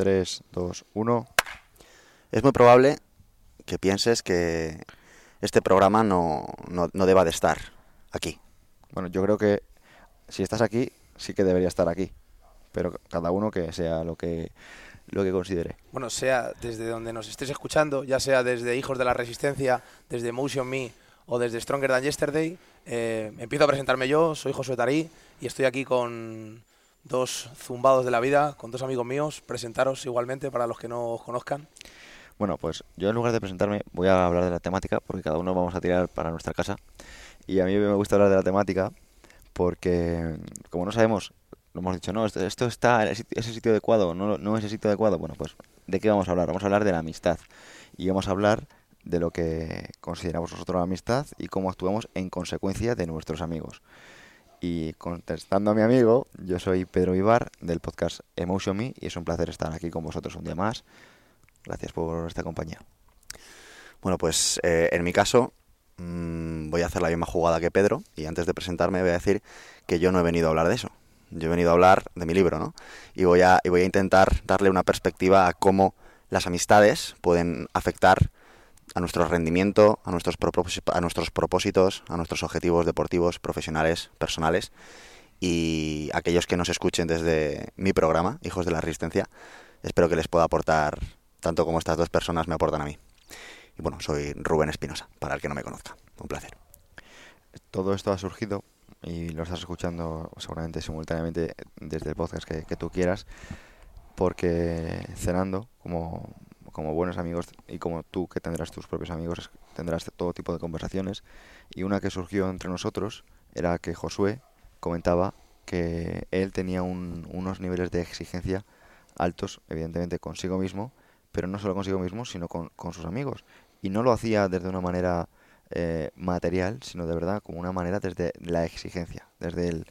3, 2, 1. Es muy probable que pienses que este programa no, no, no deba de estar aquí. Bueno, yo creo que si estás aquí, sí que debería estar aquí. Pero cada uno que sea lo que, lo que considere. Bueno, sea desde donde nos estés escuchando, ya sea desde Hijos de la Resistencia, desde Motion Me o desde Stronger Than Yesterday, eh, empiezo a presentarme yo, soy Josué Tarí y estoy aquí con dos zumbados de la vida, con dos amigos míos. Presentaros igualmente para los que no os conozcan. Bueno, pues yo en lugar de presentarme voy a hablar de la temática porque cada uno vamos a tirar para nuestra casa. Y a mí me gusta hablar de la temática porque, como no sabemos, lo hemos dicho, no, esto, esto está, en ese sitio adecuado, no, no es el sitio adecuado. Bueno, pues, ¿de qué vamos a hablar? Vamos a hablar de la amistad. Y vamos a hablar de lo que consideramos nosotros la amistad y cómo actuamos en consecuencia de nuestros amigos. Y contestando a mi amigo, yo soy Pedro Ibar del podcast Emotion Me y es un placer estar aquí con vosotros un día más. Gracias por esta compañía. Bueno, pues eh, en mi caso mmm, voy a hacer la misma jugada que Pedro y antes de presentarme voy a decir que yo no he venido a hablar de eso. Yo he venido a hablar de mi libro, ¿no? Y voy a, y voy a intentar darle una perspectiva a cómo las amistades pueden afectar a nuestro rendimiento, a nuestros, a nuestros propósitos, a nuestros objetivos deportivos, profesionales, personales. Y aquellos que nos escuchen desde mi programa, Hijos de la Resistencia, espero que les pueda aportar tanto como estas dos personas me aportan a mí. Y bueno, soy Rubén Espinosa, para el que no me conozca. Un placer. Todo esto ha surgido y lo estás escuchando seguramente simultáneamente desde el podcast que, que tú quieras, porque cenando, como, como buenos amigos y como tú que tendrás tus propios amigos, tendrás todo tipo de conversaciones. Y una que surgió entre nosotros era que Josué comentaba que él tenía un, unos niveles de exigencia altos, evidentemente consigo mismo, pero no solo consigo mismo, sino con, con sus amigos. Y no lo hacía desde una manera eh, material, sino de verdad como una manera desde la exigencia, desde el,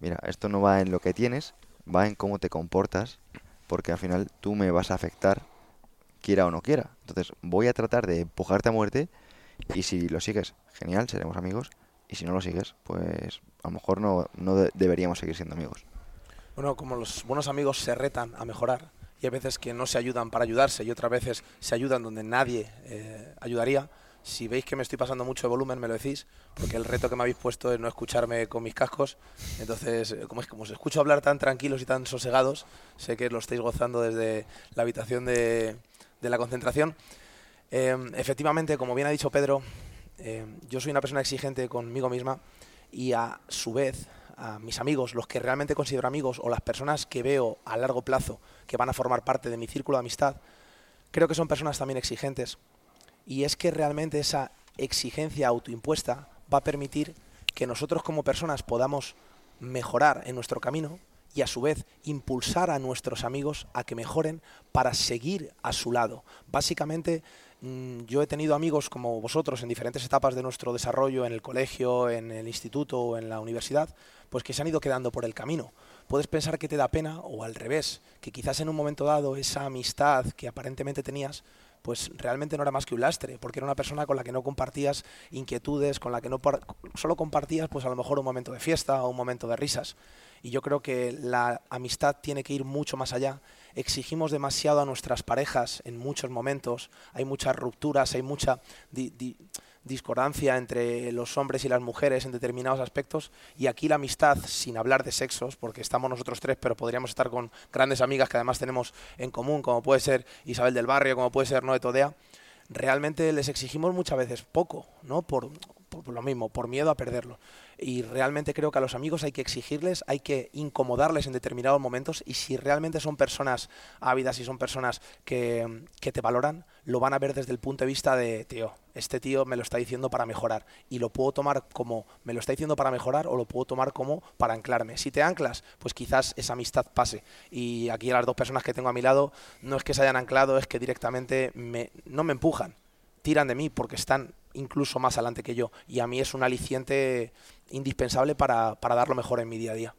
mira, esto no va en lo que tienes, va en cómo te comportas, porque al final tú me vas a afectar, quiera o no quiera. Entonces voy a tratar de empujarte a muerte y si lo sigues, genial, seremos amigos, y si no lo sigues, pues a lo mejor no, no de deberíamos seguir siendo amigos. Bueno, como los buenos amigos se retan a mejorar, y hay veces que no se ayudan para ayudarse y otras veces se ayudan donde nadie eh, ayudaría, si veis que me estoy pasando mucho de volumen, me lo decís, porque el reto que me habéis puesto es no escucharme con mis cascos. Entonces, eh, como es como os escucho hablar tan tranquilos y tan sosegados, sé que lo estáis gozando desde la habitación de, de la concentración. Eh, efectivamente, como bien ha dicho Pedro, eh, yo soy una persona exigente conmigo misma y a su vez a mis amigos, los que realmente considero amigos o las personas que veo a largo plazo que van a formar parte de mi círculo de amistad, creo que son personas también exigentes y es que realmente esa exigencia autoimpuesta va a permitir que nosotros como personas podamos mejorar en nuestro camino y a su vez impulsar a nuestros amigos a que mejoren para seguir a su lado. Básicamente mm, yo he tenido amigos como vosotros en diferentes etapas de nuestro desarrollo, en el colegio, en el instituto o en la universidad, pues que se han ido quedando por el camino. Puedes pensar que te da pena o al revés, que quizás en un momento dado esa amistad que aparentemente tenías pues realmente no era más que un lastre, porque era una persona con la que no compartías inquietudes, con la que no solo compartías pues a lo mejor un momento de fiesta o un momento de risas. Y yo creo que la amistad tiene que ir mucho más allá. Exigimos demasiado a nuestras parejas en muchos momentos, hay muchas rupturas, hay mucha discordancia entre los hombres y las mujeres en determinados aspectos y aquí la amistad, sin hablar de sexos, porque estamos nosotros tres, pero podríamos estar con grandes amigas que además tenemos en común, como puede ser Isabel del Barrio, como puede ser Noé Todea, realmente les exigimos muchas veces poco, ¿no? Por, por, lo mismo, por miedo a perderlo. Y realmente creo que a los amigos hay que exigirles, hay que incomodarles en determinados momentos y si realmente son personas ávidas y son personas que, que te valoran, lo van a ver desde el punto de vista de, tío, este tío me lo está diciendo para mejorar. Y lo puedo tomar como me lo está diciendo para mejorar o lo puedo tomar como para anclarme. Si te anclas, pues quizás esa amistad pase. Y aquí a las dos personas que tengo a mi lado, no es que se hayan anclado, es que directamente me, no me empujan, tiran de mí porque están incluso más adelante que yo. Y a mí es un aliciente indispensable para, para dar lo mejor en mi día a día.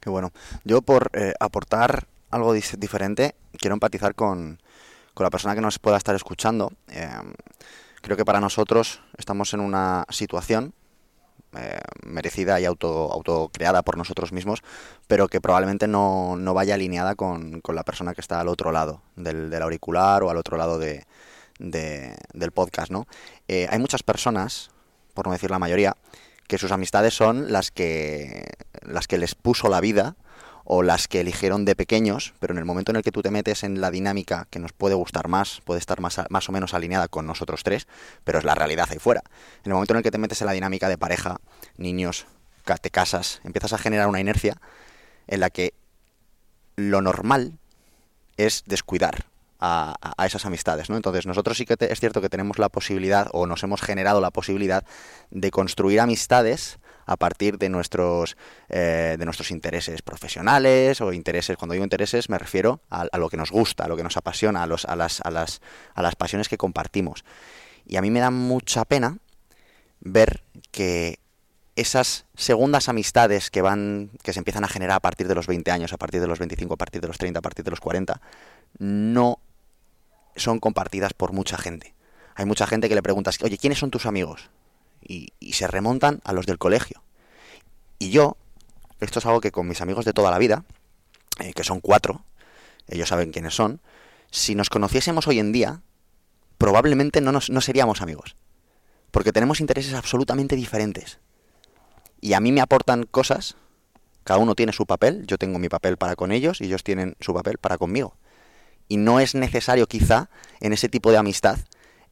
Qué bueno. Yo por eh, aportar algo diferente, quiero empatizar con, con, la persona que nos pueda estar escuchando. Eh, creo que para nosotros estamos en una situación eh, merecida y auto, autocreada por nosotros mismos, pero que probablemente no, no vaya alineada con, con, la persona que está al otro lado del, del auricular o al otro lado de, de, del podcast, ¿no? Eh, hay muchas personas, por no decir la mayoría, que sus amistades son las que, las que les puso la vida o las que eligieron de pequeños, pero en el momento en el que tú te metes en la dinámica que nos puede gustar más, puede estar más, más o menos alineada con nosotros tres, pero es la realidad ahí fuera. En el momento en el que te metes en la dinámica de pareja, niños, te casas, empiezas a generar una inercia en la que lo normal es descuidar a, a, esas amistades, ¿no? Entonces nosotros sí que es cierto que tenemos la posibilidad o nos hemos generado la posibilidad de construir amistades a partir de nuestros eh, de nuestros intereses profesionales o intereses cuando digo intereses me refiero a, a, lo que nos gusta a lo que nos apasiona a los a las a las a las pasiones que compartimos y a mí me da mucha pena ver que esas segundas amistades que van que se empiezan a generar a partir de los 20 años, a partir de los 25, a partir de los 30, a partir de los 40, no son compartidas por mucha gente. Hay mucha gente que le preguntas, oye, ¿quiénes son tus amigos? Y, se remontan a los del colegio. Y yo, esto es algo que con mis amigos de toda la vida, eh, que son cuatro, ellos saben quiénes son, si nos conociésemos hoy en día, probablemente no, nos, no seríamos amigos. Porque tenemos intereses absolutamente diferentes. Y a mí me aportan cosas, cada uno tiene su papel, yo tengo mi papel para con ellos y ellos tienen su papel para conmigo. Y no es necesario quizá en ese tipo de amistad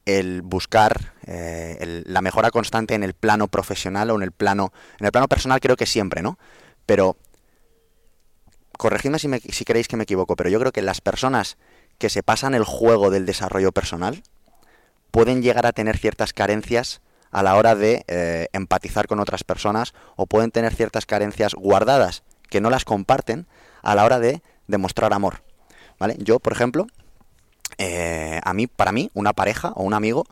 el buscar eh, la mejora constante en el plano profesional o en el plano en el plano personal creo que siempre no pero corregidme si, me, si queréis que me equivoco pero yo creo que las personas que se pasan el juego del desarrollo personal pueden llegar a tener ciertas carencias a la hora de eh, empatizar con otras personas o pueden tener ciertas carencias guardadas que no las comparten a la hora de demostrar amor vale yo por ejemplo eh, a mí, para mí, una pareja o un amigo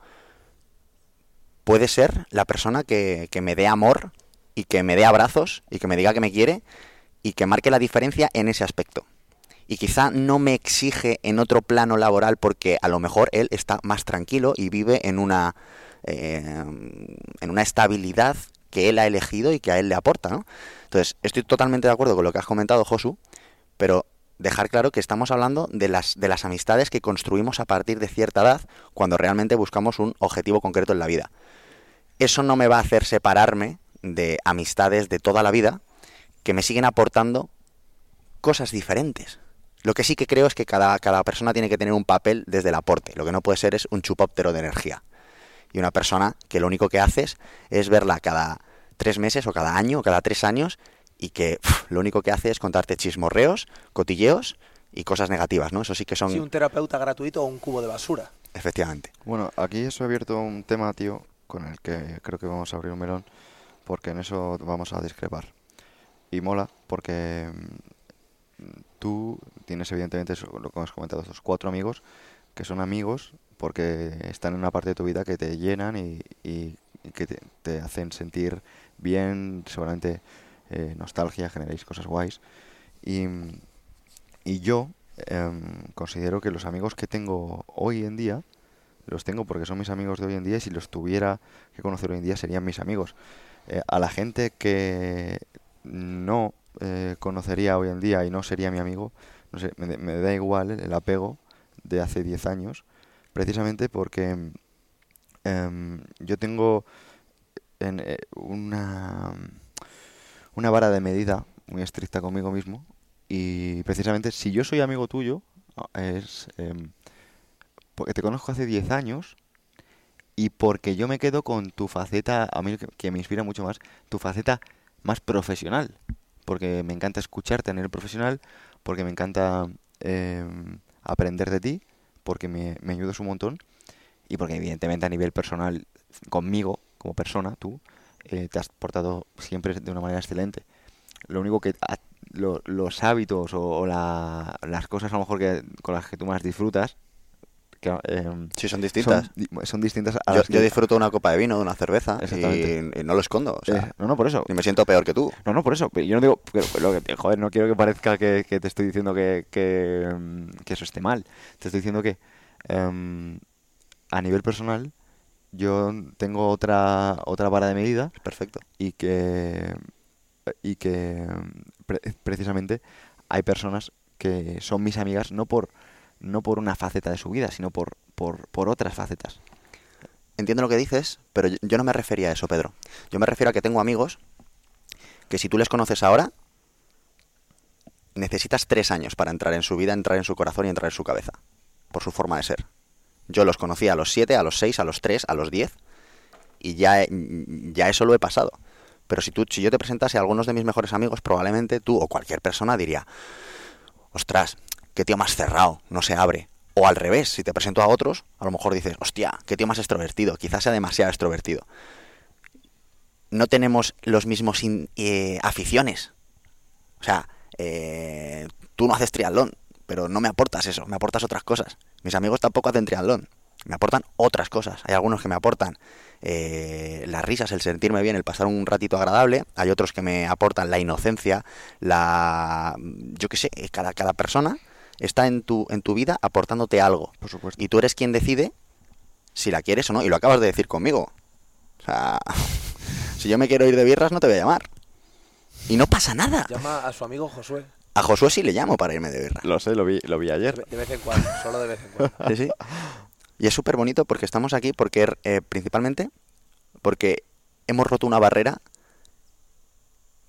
puede ser la persona que, que, me dé amor y que me dé abrazos y que me diga que me quiere y que marque la diferencia en ese aspecto. Y quizá no me exige en otro plano laboral porque a lo mejor él está más tranquilo y vive en una, eh, en una estabilidad que él ha elegido y que a él le aporta, ¿no? Entonces, estoy totalmente de acuerdo con lo que has comentado, Josu, pero dejar claro que estamos hablando de las, de las amistades que construimos a partir de cierta edad cuando realmente buscamos un objetivo concreto en la vida. Eso no me va a hacer separarme de amistades de toda la vida que me siguen aportando cosas diferentes. Lo que sí que creo es que cada, cada persona tiene que tener un papel desde el aporte. Lo que no puede ser es un chupóptero de energía. Y una persona que lo único que haces es verla cada tres meses o cada año o cada tres años y que pff, lo único que hace es contarte chismorreos, cotilleos y cosas negativas, ¿no? Eso sí que son... Sí, un terapeuta gratuito o un cubo de basura. Efectivamente. Bueno, aquí eso ha abierto un tema, tío, con el que creo que vamos a abrir un melón, porque en eso vamos a discrepar. Y mola, porque tú tienes evidentemente lo que hemos comentado, estos cuatro amigos, que son amigos porque están en una parte de tu vida que te llenan y, y, y que te, te hacen sentir bien, seguramente eh, nostalgia, generéis cosas guays. Y, y yo eh, considero que los amigos que tengo hoy en día, los tengo porque son mis amigos de hoy en día y si los tuviera que conocer hoy en día serían mis amigos. Eh, a la gente que no eh, conocería hoy en día y no sería mi amigo, no sé, me, me da igual el apego de hace 10 años, precisamente porque em, yo tengo en, una una vara de medida muy estricta conmigo mismo y precisamente si yo soy amigo tuyo es eh, porque te conozco hace 10 años y porque yo me quedo con tu faceta, a mí que, me inspira mucho más, tu faceta más profesional, porque me encanta escucharte a nivel profesional, porque me encanta eh, aprender de ti, porque me, me ayudas un montón y porque evidentemente a nivel personal conmigo, como persona, tú, eh, te has portado siempre de una manera excelente. Lo único que a, lo, los hábitos o, o la, las cosas a lo mejor que con las que tú más disfrutas que, eh, sí, son distintas. Son, son distintas a yo, las yo, disfruto de una copa de vino, de una cerveza y, y, no lo escondo. O sea, eh, no, no, por eso. Y me siento peor que tú. No, no, por eso. Yo no digo, lo que, joder, no quiero que parezca que, que te estoy diciendo que, que, que, eso esté mal. Te estoy diciendo que um, a nivel personal yo tengo otra otra vara de medida Perfecto. y que y que pre- precisamente hay personas que son mis amigas no por no por una faceta de su vida, sino por por, por otras facetas. Entiendo lo que dices, pero yo- yo no me refería a eso, Pedro. Yo me refiero a que tengo amigos que si tú les conoces ahora, necesitas tres años para entrar en su vida, entrar en su corazón y entrar en su cabeza, por su forma de ser. Yo los conocí a los siete, a los seis, a los tres, a los diez, y ya, ya eso lo he pasado. Pero si, tú, si yo te presentase a algunos de mis mejores amigos, probablemente tú o cualquier persona diría, ostras, qué tío más cerrado, no se abre. O al revés, si te presento a otros, a lo mejor dices, hostia, qué tío más extrovertido, quizás sea demasiado extrovertido. No tenemos los mismos eh, aficiones. O sea, eh, tú no haces triatlón, pero no me aportas eso, me aportas otras cosas. Mis amigos tampoco hacen triatlón, me aportan otras cosas. Hay algunos que me aportan eh, las risas, el sentirme bien, el pasar un ratito agradable. Hay otros que me aportan la inocencia, la... yo qué sé, cada, cada persona está en tu, en tu vida aportándote algo. Por supuesto. Y tú eres quien decide si la quieres o no. Y lo acabas de decir conmigo. O sea, si yo me quiero ir de birras, no te voy a llamar. Y no pasa nada. Llama a su amigo Josué. A Josué sí le llamo para irme de birras. Lo sé, lo vi lo vi ayer. de vez en cuando, solo de vez en cuando. Sí, sí. Y es súper bonito porque estamos aquí porque eh, principalmente porque hemos roto una barrera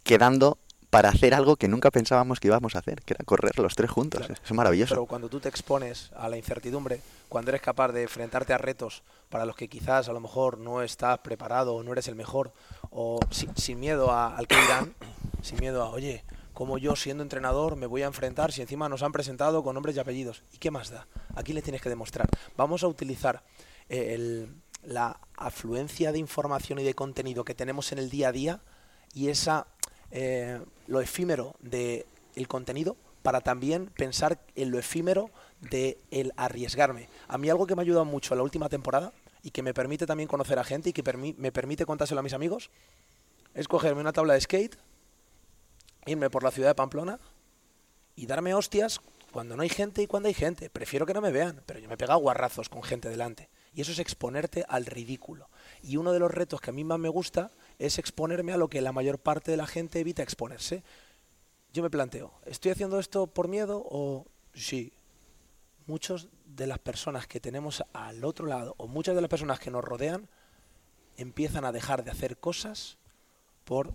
quedando para hacer algo que nunca pensábamos que íbamos a hacer, que era correr los tres juntos. Claro. Es maravilloso. Pero cuando tú te expones a la incertidumbre, cuando eres capaz de enfrentarte a retos para los que quizás a lo mejor no estás preparado o no eres el mejor, o si- sin miedo a- al que dirán, sin miedo a, oye, como yo siendo entrenador me voy a enfrentar si encima nos han presentado con nombres y apellidos? ¿Y qué más da? Aquí le tienes que demostrar. Vamos a utilizar eh, el- la afluencia de información y de contenido que tenemos en el día a día y esa eh, lo efímero de el contenido para también pensar en lo efímero de el arriesgarme. A mí algo que me ha ayudado mucho en la última temporada y que me permite también conocer a gente y que me permite contárselo a mis amigos es cogerme una tabla de skate, irme por la ciudad de Pamplona y darme hostias cuando no hay gente y cuando hay gente. Prefiero que no me vean, pero yo me he pegado guarrazos con gente delante. Y eso es exponerte al ridículo. Y uno de los retos que a mí más me gusta es exponerme a lo que la mayor parte de la gente evita exponerse. Yo me planteo, ¿estoy haciendo esto por miedo o sí? Muchas de las personas que tenemos al otro lado o muchas de las personas que nos rodean empiezan a dejar de hacer cosas por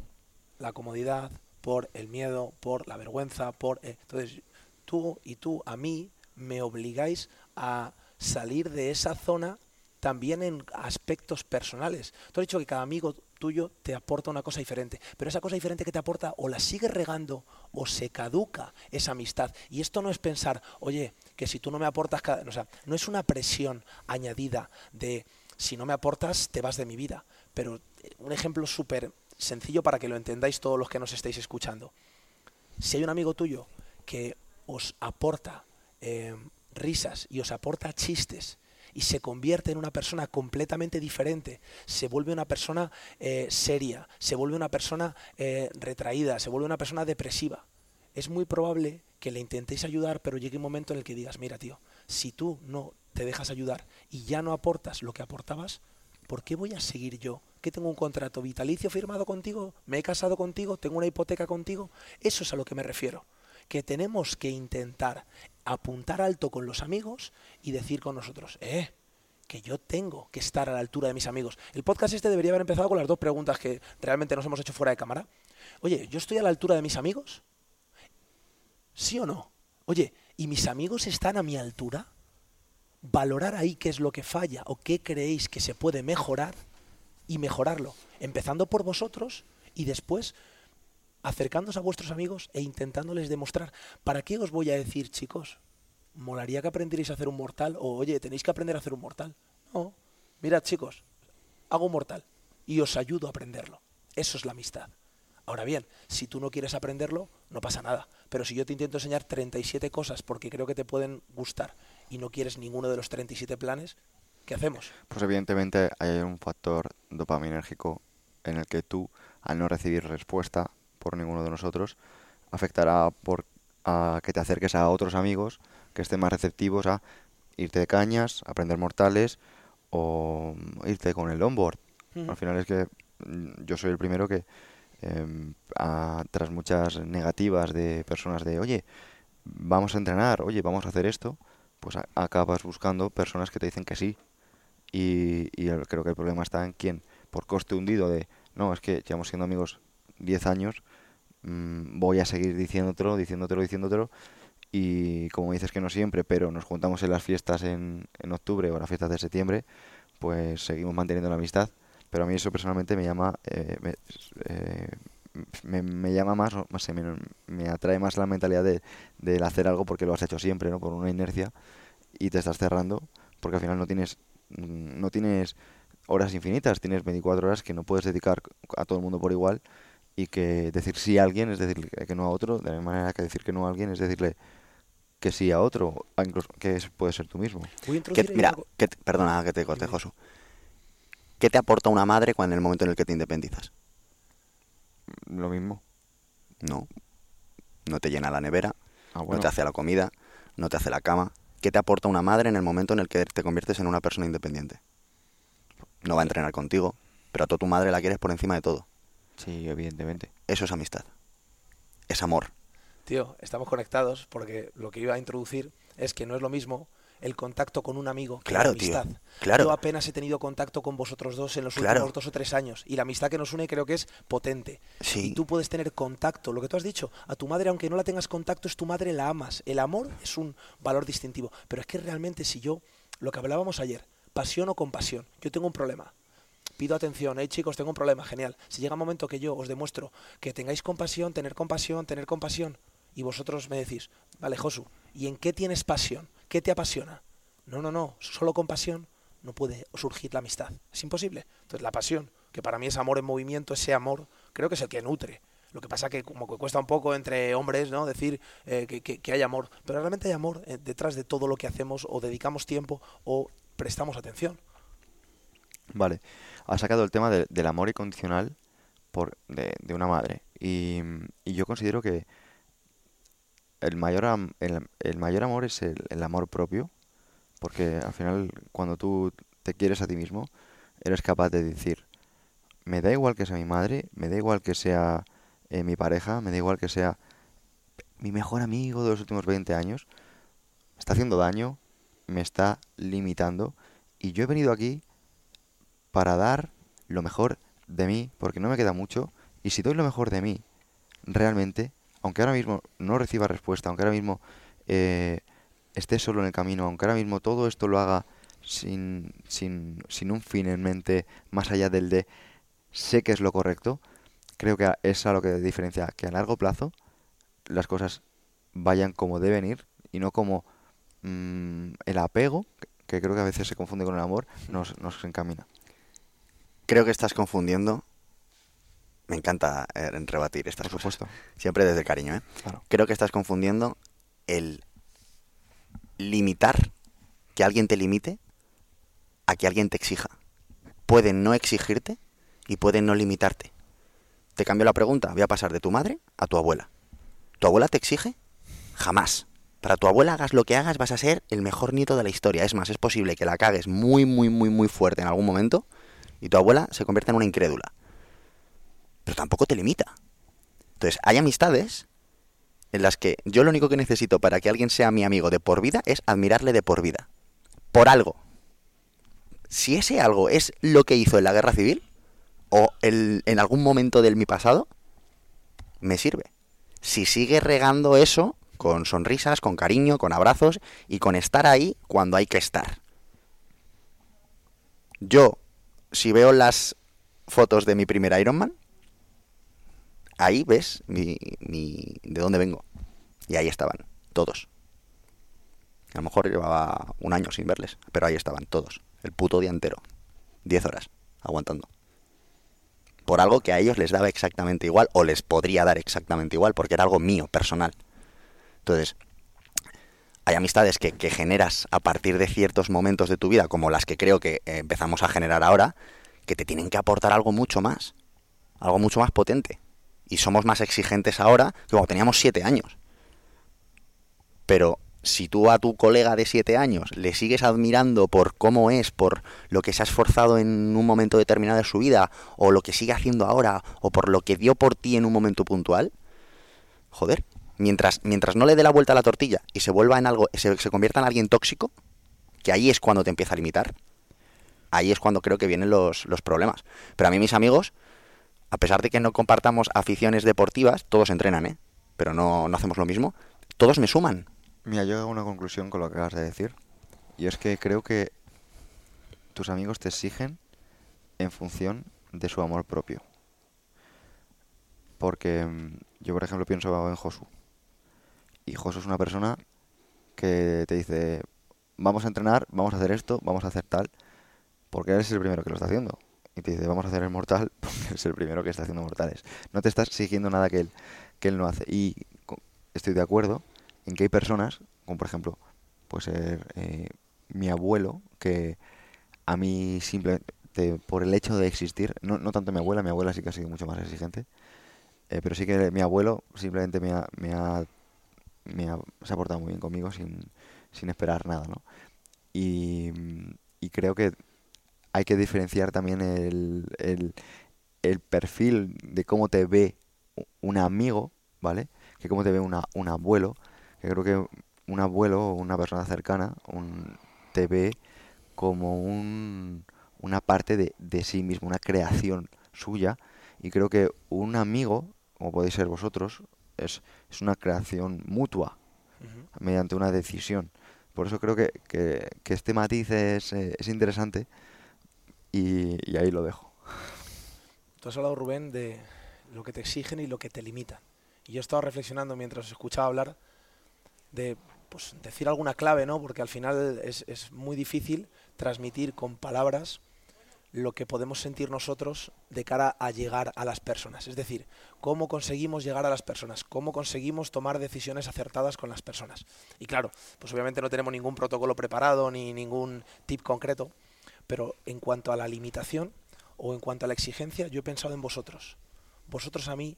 la comodidad, por el miedo, por la vergüenza, por... eh, Entonces, tú y tú a mí me obligáis a salir de esa zona también en aspectos personales. Tú has dicho que cada amigo tuyo te aporta una cosa diferente, pero esa cosa diferente que te aporta o la sigues regando o se caduca esa amistad. Y esto no es pensar, oye, que si tú no me aportas, cada... o sea, no es una presión añadida de si no me aportas te vas de mi vida. Pero eh, un ejemplo súper sencillo para que lo entendáis todos los que nos estáis escuchando. Si hay un amigo tuyo que os aporta eh, risas y os aporta chistes y se convierte en una persona completamente diferente, se vuelve una persona eh, seria, se vuelve una persona eh, retraída, se vuelve una persona depresiva, es muy probable que le intentéis ayudar, pero llegue un momento en el que digas, mira tío, si tú no te dejas ayudar y ya no aportas lo que aportabas, ¿por qué voy a seguir yo? ¿Que tengo un contrato vitalicio firmado contigo? ¿Me he casado contigo? ¿Tengo una hipoteca contigo? Eso es a lo que me refiero. Que tenemos que intentar apuntar alto con los amigos y decir con nosotros, eh, que yo tengo que estar a la altura de mis amigos. El podcast este debería haber empezado con las dos preguntas que realmente nos hemos hecho fuera de cámara. Oye, ¿yo estoy a la altura de mis amigos? ¿Sí o no? Oye, ¿y mis amigos están a mi altura? Valorar ahí qué es lo que falla o qué creéis que se puede mejorar y mejorarlo, empezando por vosotros y después acercándose a vuestros amigos e intentándoles demostrar. ¿Para qué os voy a decir, chicos? Molaría que aprendierais a hacer un mortal o oye, tenéis que aprender a hacer un mortal. No, mirad chicos, hago un mortal y os ayudo a aprenderlo. Eso es la amistad. Ahora bien, si tú no quieres aprenderlo, no pasa nada. Pero si yo te intento enseñar 37 cosas porque creo que te pueden gustar y no quieres ninguno de los 37 planes, ¿qué hacemos? Pues evidentemente hay un factor dopaminérgico en el que tú, al no recibir respuesta por ninguno de nosotros, afectará por a que te acerques a otros amigos que estén más receptivos a irte de cañas, aprender mortales o irte con el onboard. Al final es que mm, yo soy el primero que, em, a- tras muchas negativas de personas de, oye, vamos a entrenar, oye, vamos a hacer esto, pues acabas buscando personas que te dicen que sí. Y, y creo que el problema está en quién, por coste hundido de, no, es que llevamos siendo amigos 10 años, mm, voy a seguir diciéndotelo, diciéndotelo, diciéndotelo. Y como dices que no siempre, pero nos juntamos en las fiestas en, en octubre o las fiestas de septiembre, pues seguimos manteniendo la amistad. Pero a mí eso personalmente me llama, eh, me, eh, me, me llama más, o sé, me, me atrae más la mentalidad de, del hacer algo porque lo has hecho siempre, ¿no? Por una inercia y te estás cerrando porque al final no tienes, no tienes horas infinitas, tienes 24 horas que no puedes dedicar a todo el mundo por igual y que decir sí a alguien es decir que no a otro, de la misma manera que decir que no a alguien es decirle que sí a otro, incluso que puede ser tú mismo. Voy a ¿Qué- introducir ahí mira, algo- ¿qué te- perdona que te corte, Josu. ¿Qué te aporta una madre cuando en el momento en el que te independizas? Lo mismo. No. No te llena la nevera, Ah, no te hace la comida, no te hace la cama. ¿Qué te aporta una madre en el momento en el que te conviertes en una persona independiente? No va a entrenar contigo, pero a toda tu madre la quieres por encima de todo. Sí, evidentemente. Eso es amistad. Es amor. Tío, estamos conectados porque lo que iba a introducir es que no es lo mismo el contacto con un amigo que Claro, la tío, amistad. claro. Yo apenas he tenido contacto con vosotros dos en los Claro. últimos dos o tres años y la amistad que nos une creo que es potente. Sí. Y tú puedes tener contacto, lo que tú has dicho, a tu madre aunque no la tengas contacto es tu madre, la amas. El amor es un valor distintivo, pero es que realmente si yo, lo que hablábamos ayer, pasión o compasión, yo tengo un problema. Pido atención, hey chicos, tengo un problema, genial. Si llega un momento que yo os demuestro que tengáis compasión, tener compasión, tener compasión, y vosotros me decís, vale, Josu, ¿y en qué tienes pasión? ¿Qué te apasiona? No, no, no, solo compasión no puede surgir la amistad. Es imposible. Entonces la pasión, que para mí es amor en movimiento, ese amor, creo que es el que nutre. Lo que pasa que como que cuesta un poco entre hombres, ¿no? Decir eh, que, que- hay amor. Pero realmente hay amor eh, detrás de todo lo que hacemos o dedicamos tiempo o prestamos atención. Vale, has sacado el tema de- del amor incondicional por, de, una madre. Y yo considero que el mayor, am- el, el mayor amor es el, el amor propio, porque al final cuando tú te quieres a ti mismo, eres capaz de decir, me da igual que sea mi madre, me da igual que sea eh, mi pareja, me da igual que sea mi mejor amigo de los últimos 20 años, está haciendo daño, me está limitando, y yo he venido aquí para dar lo mejor de mí, porque no me queda mucho, y si doy lo mejor de mí, realmente, aunque ahora mismo no reciba respuesta, aunque ahora mismo eh, esté solo en el camino, aunque ahora mismo todo esto lo haga sin, sin, sin un fin en mente, más allá del de sé que es lo correcto, creo que es a lo que diferencia que a largo plazo las cosas vayan como deben ir y no como mm, el apego, que creo que a veces se confunde con el amor, nos, nos encamina. Creo que estás confundiendo. Me encanta eh, rebatir estas Por cosas. supuesto. Siempre desde el cariño, ¿eh? Claro. Creo que estás confundiendo el limitar, que alguien te limite, a que alguien te exija. Puede no exigirte y puede no limitarte. Te cambio la pregunta. Voy a pasar de tu madre a tu abuela. ¿Tu abuela te exige? Jamás. Para tu abuela hagas lo que hagas vas a ser el mejor nieto de la historia. Es más, es posible que la cagues muy, muy, muy, muy fuerte en algún momento y tu abuela se convierta en una incrédula. Pero tampoco te limita. Entonces, hay amistades en las que yo lo único que necesito para que alguien sea mi amigo de por vida es admirarle de por vida. Por algo. Si ese algo es lo que hizo en la guerra civil o el- en algún momento de mi pasado, me sirve. Si sigue regando eso con sonrisas, con cariño, con abrazos y con estar ahí cuando hay que estar. Yo, si veo las fotos de mi primer Ironman, ahí ves mi, mi- de dónde vengo. Y ahí estaban, todos. A lo mejor llevaba un año sin verles, pero ahí estaban todos. El puto día entero. Diez horas, aguantando. Por algo que a ellos les daba exactamente igual, o les podría dar exactamente igual, porque era algo mío, personal. Entonces, hay amistades que, que generas a partir de ciertos momentos de tu vida, como las que creo que eh, empezamos a generar ahora, que te tienen que aportar algo mucho más, algo mucho más potente. Y somos más exigentes ahora que cuando teníamos siete años. Pero si tú a tu colega de siete años le sigues admirando por cómo es, por lo que se ha esforzado en un momento determinado de su vida, o lo que sigue haciendo ahora, o por lo que dio por ti en un momento puntual, joder, mientras, mientras no le dé la vuelta a la tortilla y se vuelva en algo, se, convierta en alguien tóxico, que ahí es cuando te empieza a limitar, ahí es cuando creo que vienen los, los problemas. Pero a mí mis amigos, a pesar de que no compartamos aficiones deportivas, todos entrenan, ¿eh? Pero no, no hacemos lo mismo, todos me suman. Mira, yo hago una conclusión con lo que acabas de decir. Y es que creo que tus amigos te exigen en función de su amor propio. Porque mm, yo, por ejemplo, pienso en Josu. Y Josu es una persona que te dice, vamos a entrenar, vamos a hacer esto, vamos a hacer tal, porque él es el primero que lo está haciendo. Y te dice, vamos a hacer el mortal, es el primero que está haciendo mortales. No te estás exigiendo nada que él, que él no hace. Y estoy de acuerdo en que hay personas, como por ejemplo, puede ser eh, mi abuelo, que a mí simplemente, por el hecho de existir, no, no tanto mi abuela, mi abuela sí que ha sido mucho más exigente, eh, pero sí que mi abuelo simplemente me ha, me ha, se ha portado muy bien conmigo sin, sin esperar nada, ¿no? Y creo que hay que diferenciar también el, el, el perfil de cómo te ve un amigo, ¿vale? Que cómo te ve una, un abuelo, que creo que un abuelo o una persona cercana un, te ve como un, una parte de, de sí mismo, una creación suya, y creo que un amigo, como podéis ser vosotros, es, es una creación mutua, mediante una decisión. Por eso creo que, que, que este matiz es, eh, es interesante y, ahí lo dejo. Tú has hablado, Rubén, de lo que te exigen y lo que te limitan. Y yo estaba reflexionando mientras escuchaba hablar de pues, decir alguna clave, ¿no? Porque al final es, es muy difícil transmitir con palabras lo que podemos sentir nosotros de cara a llegar a las personas. Es decir, cómo conseguimos llegar a las personas, cómo conseguimos tomar decisiones acertadas con las personas. Y claro, pues obviamente no tenemos ningún protocolo preparado ni ningún tip concreto, pero en cuanto a la limitación o en cuanto a la exigencia, yo he pensado en vosotros. Vosotros a mí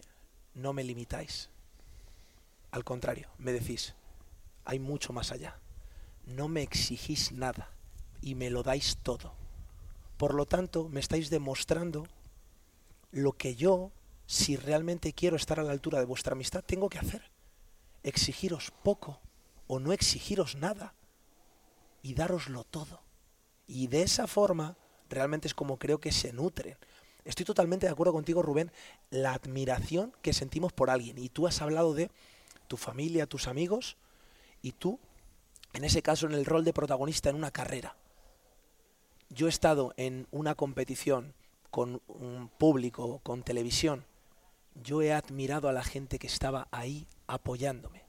no me limitáis. Al contrario, me decís, hay mucho más allá. No me exigís nada y me lo dais todo. Por lo tanto, me estáis demostrando lo que yo, si realmente quiero estar a la altura de vuestra amistad, tengo que hacer. Exigiros poco o no exigiros nada y daroslo todo. Y de esa forma, realmente es como creo que se nutren. Estoy totalmente de acuerdo contigo, Rubén, la admiración que sentimos por alguien. Y tú has hablado de tu familia, tus amigos, y tú, en ese caso, en el rol de protagonista en una carrera. Yo he estado en una competición con un público, con televisión. Yo he admirado a la gente que estaba ahí apoyándome.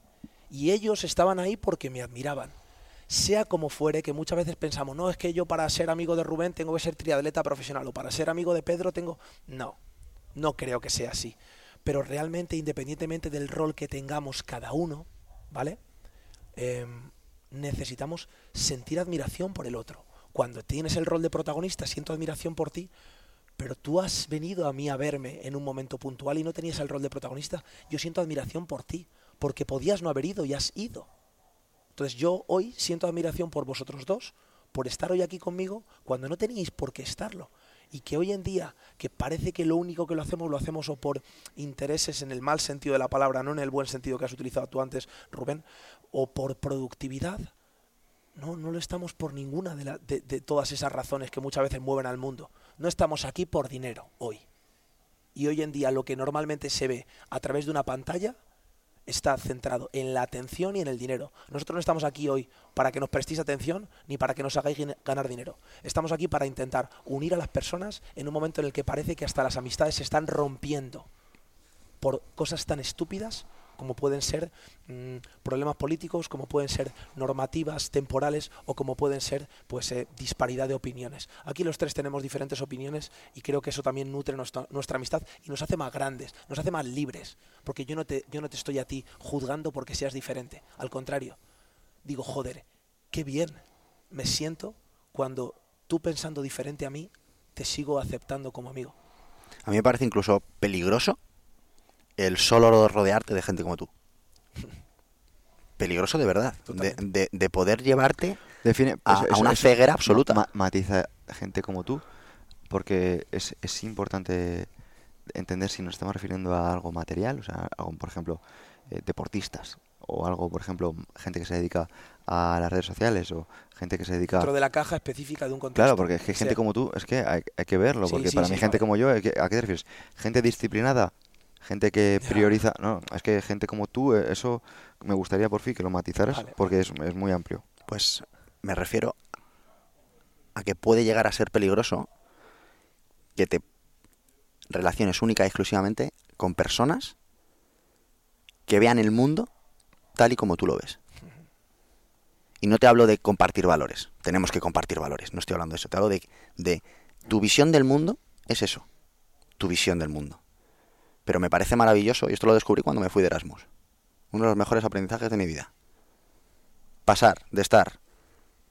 Y ellos estaban ahí porque me admiraban sea como fuere, que muchas veces pensamos, no, es que yo para ser amigo de Rubén tengo que ser triatleta profesional, o para ser amigo de Pedro tengo... No, no creo que sea así. Pero realmente, independientemente del rol que tengamos cada uno, ¿vale? Eh, necesitamos sentir admiración por el otro. Cuando tienes el rol de protagonista, siento admiración por ti, pero tú has venido a mí a verme en un momento puntual y no tenías el rol de protagonista, yo siento admiración por ti, porque podías no haber ido y has ido. Entonces yo hoy siento admiración por vosotros dos, por estar hoy aquí conmigo cuando no teníais por qué estarlo. Y que hoy en día, que parece que lo único que lo hacemos lo hacemos o por intereses en el mal sentido de la palabra, no en el buen sentido que has utilizado tú antes, Rubén, o por productividad, no, no lo estamos por ninguna de, de todas esas razones que muchas veces mueven al mundo. No estamos aquí por dinero hoy. Y hoy en día lo que normalmente se ve a través de una pantalla está centrado en la atención y en el dinero. Nosotros no estamos aquí hoy para que nos prestéis atención ni para que nos hagáis ganar dinero. Estamos aquí para intentar unir a las personas en un momento en el que parece que hasta las amistades se están rompiendo por cosas tan estúpidas como pueden ser mmm, problemas políticos, como pueden ser normativas temporales o como pueden ser pues eh, disparidad de opiniones. Aquí los tres tenemos diferentes opiniones y creo que eso también nutre nuestra, nuestra amistad y nos hace más grandes, nos hace más libres, porque yo no te yo no te estoy a ti juzgando porque seas diferente, al contrario. Digo, joder, qué bien me siento cuando tú pensando diferente a mí te sigo aceptando como amigo. A mí me parece incluso peligroso el solo rodearte de gente como tú. peligroso de verdad. De, de- de poder llevarte Define, a, eso- a eso- una eso ceguera absoluta. ma- matiza gente como tú, porque es, es importante entender si nos estamos refiriendo a algo material, o sea, algo, por ejemplo, eh, deportistas, o algo, por ejemplo, gente que se dedica a las redes sociales, o gente que se dedica... Dentro de la caja específica de un contexto. Claro, porque es que gente sea. como tú, es que hay, hay que verlo, Sí, porque sí, para sí, mí gente vale. como yo, ¿a qué, a qué te refieres? Gente disciplinada, gente que Ya. prioriza... No, es que gente como tú, eh, eso me gustaría por fin que lo matizaras, Vale, porque es, es muy amplio. Pues me refiero a que puede llegar a ser peligroso que te relaciones única y exclusivamente con personas que vean el mundo tal y como tú lo ves. Y no te hablo de compartir valores. Tenemos que compartir valores. No estoy hablando de eso. Te hablo de, de tu visión del mundo es eso. Tu visión del mundo. Pero me parece maravilloso, y esto lo descubrí cuando me fui de Erasmus. Uno de los mejores aprendizajes de mi vida. Pasar de estar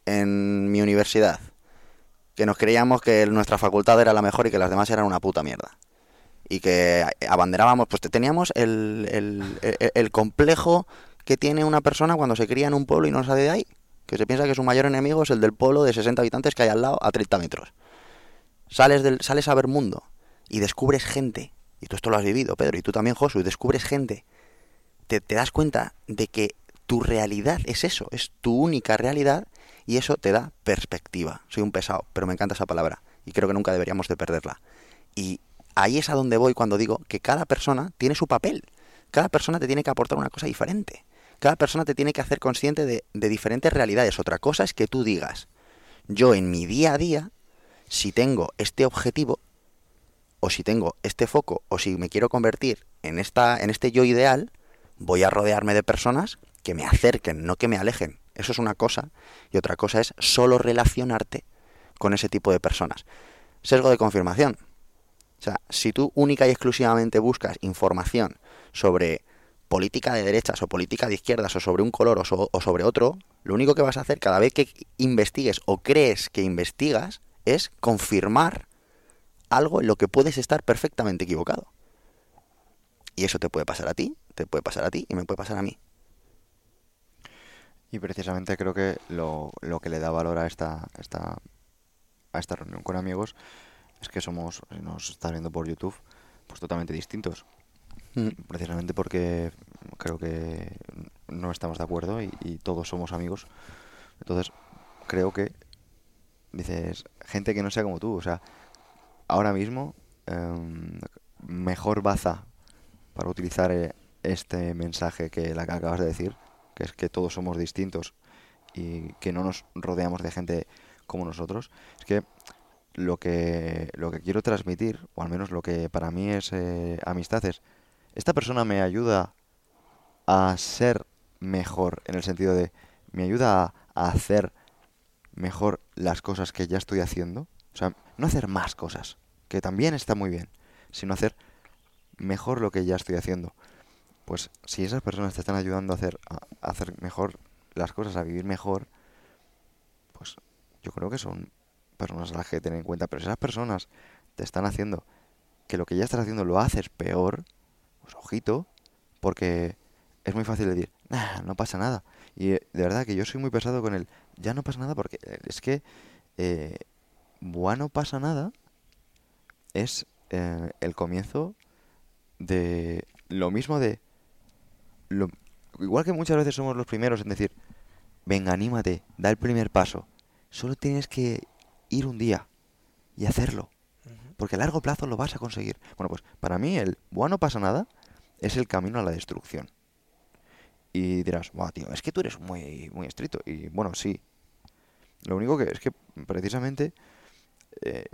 en mi universidad, que nos creíamos que nuestra facultad era la mejor y que las demás eran una puta mierda. Y que abanderábamos, pues teníamos el, el- el- el complejo que tiene una persona cuando se cría en un pueblo y no sale de ahí. Que se piensa que su mayor enemigo es el del pueblo de 60 habitantes que hay al lado a 30 metros. Sales, del, sales a ver mundo y descubres gente. Y tú esto lo has vivido, Pedro, y tú también, Josu, descubres gente. Te, te das cuenta de que tu realidad es eso, es tu única realidad y eso te da perspectiva. Soy un pesado, pero me encanta esa palabra y creo que nunca deberíamos de perderla. Y ahí es a donde voy cuando digo que cada persona tiene su papel. Cada persona te tiene que aportar una cosa diferente. Cada persona te tiene que hacer consciente de, de diferentes realidades. Otra cosa es que tú digas, yo en mi día a día, si tengo este objetivo, o si tengo este foco, o si me quiero convertir en, esta, en este yo ideal, voy a rodearme de personas que me acerquen, no que me alejen. Eso es una cosa. Y otra cosa es solo relacionarte con ese tipo de personas. Sesgo de confirmación. O sea, si tú única y exclusivamente buscas información sobre política de derechas o política de izquierdas o sobre un color o, o sobre otro, lo único que vas a hacer cada vez que investigues o crees que investigas es confirmar algo en lo que puedes estar perfectamente equivocado. Y eso te puede pasar a ti, te puede pasar a ti y me puede pasar a mí. Y precisamente creo que lo, lo que le da valor a esta, esta, a esta reunión con amigos es que somos, si nos estás viendo por YouTube, pues totalmente distintos. Mm. Precisamente porque creo que no estamos de acuerdo y, y todos somos amigos. Entonces, creo que dices, gente que no sea como tú, o sea, ahora mismo, em, mejor baza para utilizar eh, este mensaje que la que acabas de decir, que es que todos somos distintos y que no nos rodeamos de gente como nosotros, es que lo que lo que quiero transmitir, o al menos lo que para mí es eh, amistad, es esta persona me ayuda a ser mejor, en el sentido de me ayuda a, a hacer mejor las cosas que ya estoy haciendo. O sea, no hacer más cosas, que también está muy bien, sino hacer mejor lo que ya estoy haciendo. Pues si esas personas te están ayudando a hacer, a, hacer mejor las cosas, a vivir mejor, pues yo creo que son personas a las que tener en cuenta. Pero si esas personas te están haciendo que lo que ya estás haciendo lo haces peor, pues ojito, porque es muy fácil decir, nah, no pasa nada. Y eh, de verdad que yo soy muy pesado con el, ya no pasa nada, porque eh, es que, eh, buah, no pasa nada, es eh, el comienzo de lo mismo de, lo, igual que muchas veces somos los primeros en decir, venga, anímate, da el primer paso. Solo tienes que ir un día y hacerlo. Porque a largo plazo lo vas a conseguir. Bueno, pues para mí el Buah, no pasa nada es el camino a la destrucción. Y dirás, Buah, tío, es que tú eres muy, muy estricto. Y bueno, sí. Lo único que es que precisamente eh,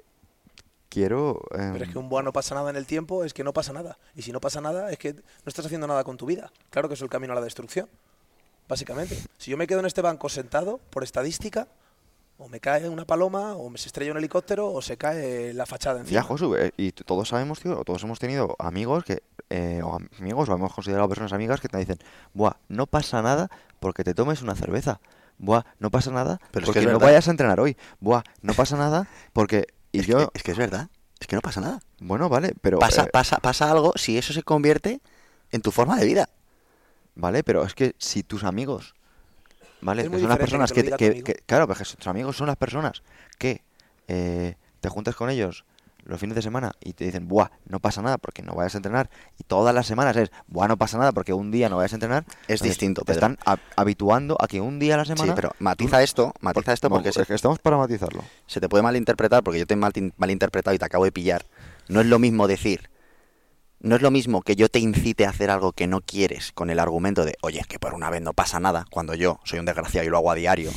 quiero... Pero es que un buah no pasa nada en el tiempo, es que no pasa nada. Y si no pasa nada, es que no estás haciendo nada con tu vida. Claro que es el camino a la destrucción, básicamente. Si yo me quedo en este banco sentado, por estadística, o me cae una paloma, o me se estrella un helicóptero, o se cae la fachada encima. Ya, Josu, eh, y todos sabemos, tío, o todos hemos tenido amigos que, eh, o amigos, o hemos considerado personas amigas que te dicen, buah, no pasa nada porque te tomes una cerveza. Buah, no pasa nada Pero es que porque es no verdad. vayas a entrenar hoy. Buah, no pasa nada porque... Y es, yo, que, es que es verdad, es que no pasa nada. bueno, vale, pero... pasa, eh, pasa, pasa algo si eso se convierte en tu forma de vida. ¿vale? Pero es que si tus amigos, ¿vale? Es Que son las personas que que, que- que- claro, porque tus amigos son las personas que eh, te juntas con ellos los fines de semana y te dicen, buah, no pasa nada porque no vayas a entrenar, y todas las semanas es, buah, no pasa nada porque un día no vayas a entrenar, Es entonces distinto, Te Pedro. están hab- habituando a que un día a la semana... Sí, pero matiza esto, matiza esto porque es se, que estamos para matizarlo. se te puede malinterpretar, porque yo te he mal- malinterpretado y te acabo de pillar. No es lo mismo decir, no es lo mismo que yo te incite a hacer algo que no quieres con el argumento de, oye, es que por una vez no pasa nada, cuando yo soy un desgraciado y lo hago a diario,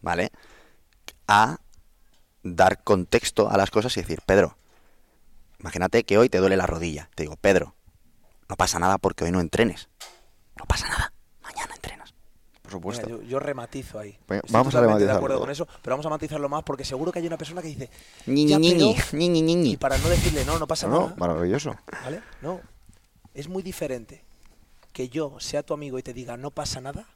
¿vale? A dar contexto a las cosas y decir, Pedro, imagínate que hoy te duele la rodilla. Te digo, Pedro, no pasa nada porque hoy no entrenes. No pasa nada, mañana entrenas. Por supuesto. Mira, yo, yo rematizo ahí. Estoy vamos a totalmente de rematizarlo acuerdo con eso, pero vamos a matizarlo más porque seguro que hay una persona que dice, ñi, ñi, ñi, ñi. y para no decirle no, no pasa No, no, nada, maravilloso. ¿vale? No, es muy diferente que yo sea tu amigo y te diga no pasa nada,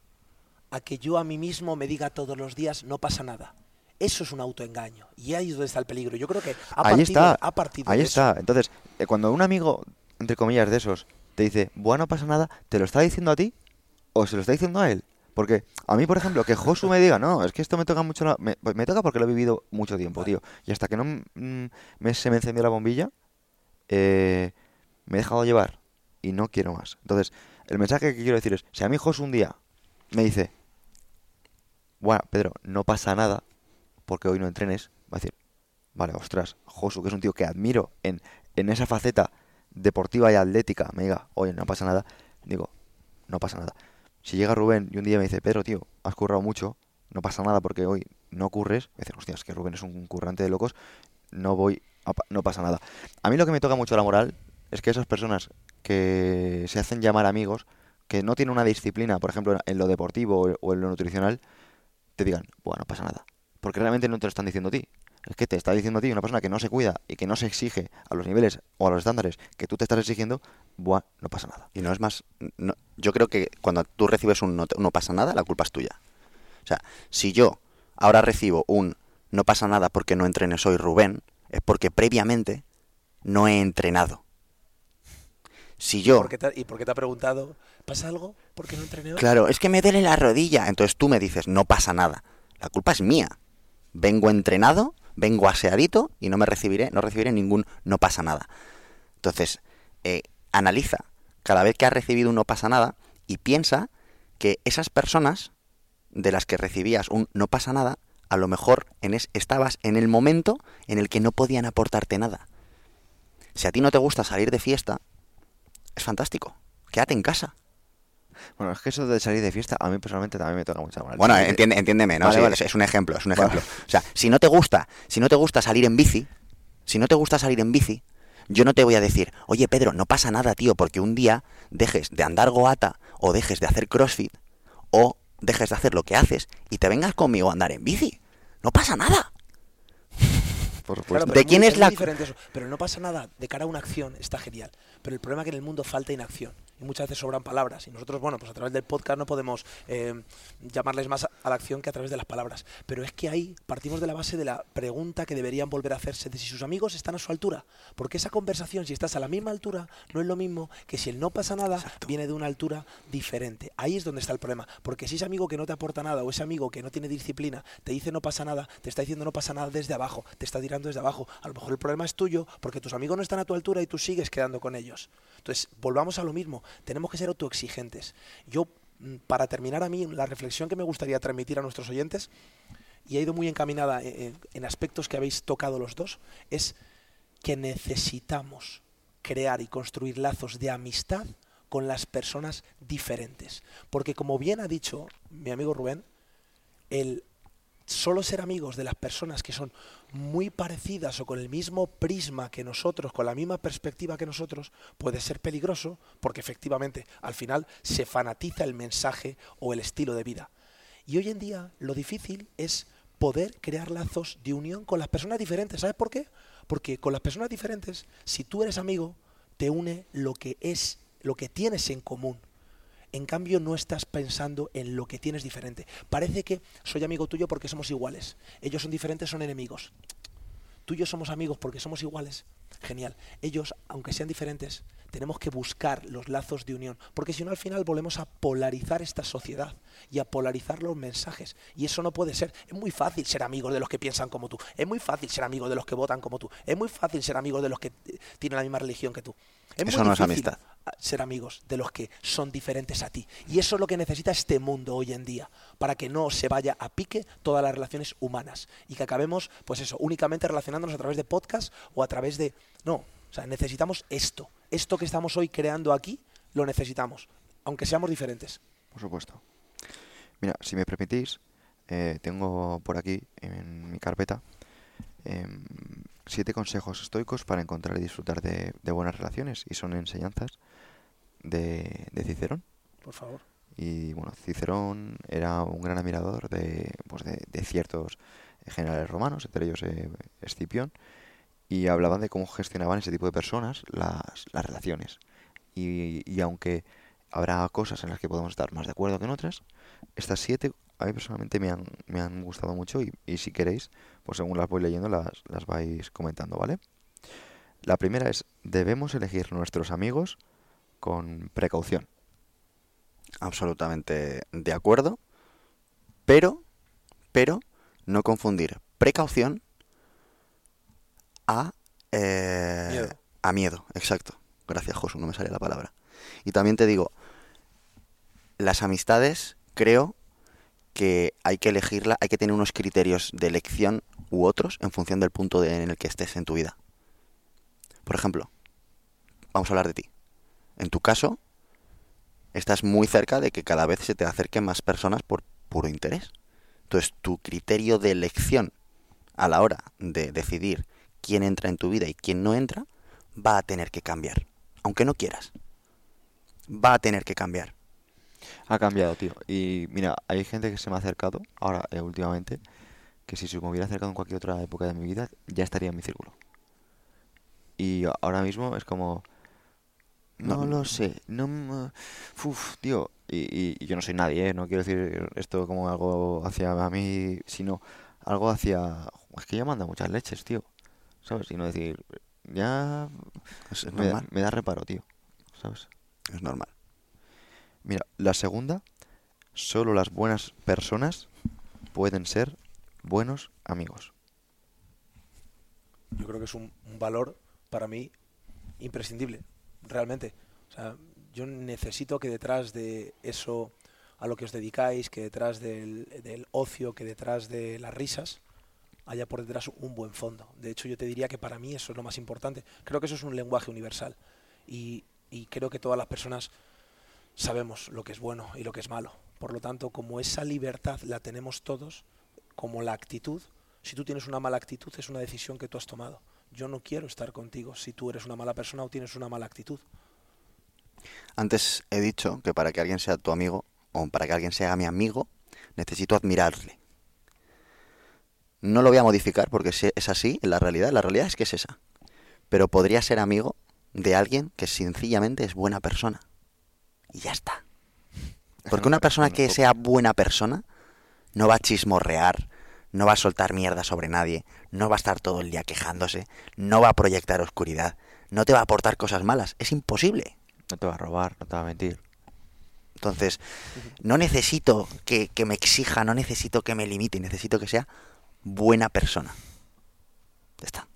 a que yo a mí mismo me diga todos los días no pasa nada. Eso es un autoengaño y ahí es donde está el peligro. Yo creo que ha ahí partido, está. ha partido ahí de eso. está. Entonces, eh, cuando un amigo, entre comillas, de esos, te dice, bueno, no pasa nada, ¿te lo está diciendo a ti o se lo está diciendo a él? Porque a mí, por ejemplo, que Josu me diga, no, es que esto me toca mucho, la- me, pues me toca porque lo he vivido mucho tiempo, tío. Y hasta que no mm, me, se me encendió la bombilla, eh, me he dejado llevar y no quiero más. Entonces, el mensaje que quiero decir es, si a mí Josu un día me dice, bueno, Pedro, no pasa nada porque hoy no entrenes, va a decir, vale, ostras, Josu, que es un tío que admiro en, en esa faceta deportiva y atlética, me diga, oye, no pasa nada, digo, no pasa nada. Si llega Rubén y un día me dice, Pedro, tío, has currado mucho, no pasa nada porque hoy no curres, me dice, hostia, es que Rubén es un currante de locos, no voy, a no pasa nada. A mí lo que me toca mucho la moral es que esas personas que se hacen llamar amigos, que no tienen una disciplina, por ejemplo, en lo deportivo o en lo nutricional, te digan, bueno, no pasa nada. Porque realmente no te lo están diciendo a ti. Es que te está diciendo a ti una persona que no se cuida y que no se exige a los niveles o a los estándares que tú te estás exigiendo, buah, no pasa nada. Y no es más. no- yo creo que cuando tú recibes un no, te- no pasa nada, la culpa es tuya. O sea, si yo ahora recibo un no pasa nada porque no entrené, soy Rubén, es porque previamente no he entrenado. Si yo. ¿Por qué te- ¿Y por qué te ha preguntado, ¿pasa algo? ¿Por qué no entrené hoy? Claro, es que me duele la rodilla. Entonces tú me dices, no pasa nada. La culpa es mía. Vengo entrenado, vengo aseadito y no me recibiré, no recibiré ningún no pasa nada. Entonces, eh, analiza cada vez que has recibido un no pasa nada y piensa que esas personas de las que recibías un no pasa nada, a lo mejor en es- estabas en el momento en el que no podían aportarte nada. Si a ti no te gusta salir de fiesta, es fantástico. Quédate en casa. Bueno, es que eso de salir de fiesta a mí personalmente también me toca mucho la moral. Bueno, entiende- entiéndeme, ¿no? Vale, Sí, vale. Es, es un ejemplo, es un Vale. ejemplo. O sea, si no te gusta, si no te gusta salir en bici, si no te gusta salir en bici, yo no te voy a decir, oye Pedro, no pasa nada, tío, porque un día dejes de andar goata o dejes de hacer crossfit o dejes de hacer lo que haces y te vengas conmigo a andar en bici. No pasa nada. por Claro, ¿De es muy- quién es muy la- diferente eso. Pero no pasa nada. De cara a una acción está genial. Pero el problema es que en el mundo falta inacción. Y muchas veces sobran palabras. Y nosotros, bueno, pues a través del podcast no podemos eh, llamarles más a, la acción que a través de las palabras. Pero es que ahí partimos de la base de la pregunta que deberían volver a hacerse de si sus amigos están a su altura. Porque esa conversación, si estás a la misma altura, no es lo mismo que si el no pasa nada Exacto. viene de una altura diferente. Ahí es donde está el problema. Porque si ese amigo que no te aporta nada o ese amigo que no tiene disciplina te dice no pasa nada, te está diciendo no pasa nada desde abajo, te está tirando desde abajo. A lo mejor el problema es tuyo porque tus amigos no están a tu altura y tú sigues quedando con ellos. Entonces, volvamos a lo mismo. Tenemos que ser autoexigentes. Yo, mm, para terminar a mí, la reflexión que me gustaría transmitir a nuestros oyentes, y ha ido muy encaminada en, en- en aspectos que habéis tocado los dos, es que necesitamos crear y construir lazos de amistad con las personas diferentes. Porque como bien ha dicho mi amigo Rubén, el solo ser amigos de las personas que son muy parecidas o con el mismo prisma que nosotros, con la misma perspectiva que nosotros, puede ser peligroso porque efectivamente al final se fanatiza el mensaje o el estilo de vida. Y hoy en día lo difícil es poder crear lazos de unión con las personas diferentes. ¿Sabes por qué? Porque con las personas diferentes, si tú eres amigo, te une lo que es, lo que tienes en común. En cambio, no estás pensando en lo que tienes diferente. Parece que soy amigo tuyo porque somos iguales. Ellos son diferentes, son enemigos. tú y yo somos amigos porque somos iguales, genial. Ellos, aunque sean diferentes, tenemos que buscar los lazos de unión, porque si no al final volvemos a polarizar esta sociedad y a polarizar los mensajes. Y eso no puede ser. Es muy fácil ser amigo de los que piensan como tú, es muy fácil ser amigo de los que votan como tú, es muy fácil ser amigo de los que eh, tienen la misma religión que tú. Es Eso muy no es difícil amistad. Ser amigos de los que son diferentes a ti. Y eso es lo que necesita este mundo hoy en día, para que no se vaya a pique todas las relaciones humanas y que acabemos, pues eso, únicamente relacionándonos a través de podcast o a través de... No, o sea, necesitamos esto. Esto que estamos hoy creando aquí, lo necesitamos, aunque seamos diferentes. Por supuesto. Mira, si me permitís, eh, tengo por aquí en mi carpeta em, siete consejos estoicos para encontrar y disfrutar de buenas relaciones y son enseñanzas de, de Cicerón. Por favor. Y bueno, Cicerón era un gran admirador de, pues de, de ciertos generales romanos, entre ellos eh, Escipión, y hablaban de cómo gestionaban ese tipo de personas las, las relaciones. Y, y aunque habrá cosas en las que podemos estar más de acuerdo que en otras, estas siete a mí personalmente me han, me han gustado mucho y, y si queréis, pues según las voy leyendo las, las vais comentando, ¿vale? La primera es, debemos elegir nuestros amigos con precaución. Absolutamente de acuerdo. Pero, pero, no confundir precaución a... eh, Miedo. A miedo, exacto. Gracias, Josu, no me sale la palabra. Y también te digo, las amistades creo que hay que elegirla, hay que tener unos criterios de elección u otros en función del punto de- en el que estés en tu vida. Por ejemplo, vamos a hablar de ti. En tu caso, estás muy cerca de que cada vez se te acerquen más personas por puro interés. Entonces, tu criterio de elección a la hora de decidir quién entra en tu vida y quién no entra, va a tener que cambiar. Aunque no quieras. Va a tener que cambiar. Ha cambiado, tío. Y mira, hay gente que se me ha acercado ahora, eh, últimamente, que si se me hubiera acercado en cualquier otra época de mi vida, ya estaría en mi círculo. Y ahora mismo es como... No, No. lo sé, no... Uf, tío. Y, y- y yo no soy nadie, ¿eh? No quiero decir esto como algo hacia a mí, sino algo hacia... Es que ya manda muchas leches, tío. ¿Sabes? Y no decir... Ya... Es, es Me, da- normal. me da reparo, tío. ¿Sabes? Es normal. Mira, la segunda, solo las buenas personas pueden ser buenos amigos. Yo creo que es un, un valor para mí imprescindible, realmente. O sea, yo necesito que detrás de eso a lo que os dedicáis, que detrás del, ocio, que detrás de las risas, haya por detrás un buen fondo. De hecho, yo te diría que para mí eso es lo más importante. Creo que eso es un lenguaje universal. Y, y creo que todas las personas sabemos lo que es bueno y lo que es malo. Por lo tanto, como esa libertad la tenemos todos, como la actitud, si tú tienes una mala actitud es una decisión que tú has tomado. Yo no quiero estar contigo si tú eres una mala persona o tienes una mala actitud. Antes he dicho que para que alguien sea tu amigo o para que alguien sea mi amigo, necesito admirarle. No lo voy a modificar porque si es así en la realidad. La realidad es que es esa. Pero podría ser amigo de alguien que sencillamente es buena persona. Y ya está. Porque una persona que sea buena persona no va a chismorrear, no va a soltar mierda sobre nadie, no va a estar todo el día quejándose, no va a proyectar oscuridad, no te va a aportar cosas malas. Es imposible. No te va a robar, no te va a mentir. Entonces, no necesito que, que me exija, no necesito que me limite, necesito que sea buena persona. Ya está.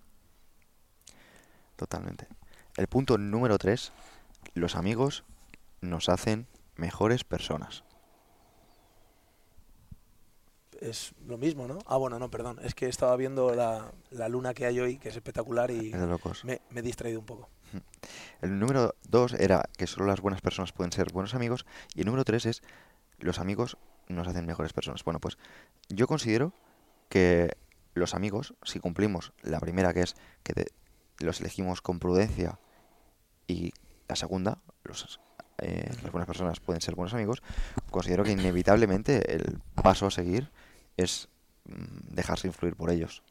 Totalmente. El punto número tres, los amigos nos hacen mejores personas. Es lo mismo, ¿no? Ah, bueno, no, perdón. Es que estaba viendo la, la luna que hay hoy, que es espectacular, y Es de locos. me, me he distraído un poco. El número dos era que solo las buenas personas pueden ser buenos amigos. Y el número tres es los amigos nos hacen mejores personas. Bueno, pues yo considero que los amigos, si cumplimos la primera, que es que te- los elegimos con prudencia, y la segunda, los, eh, las buenas personas pueden ser buenos amigos, considero que inevitablemente el paso a seguir es mm, dejarse influir por ellos.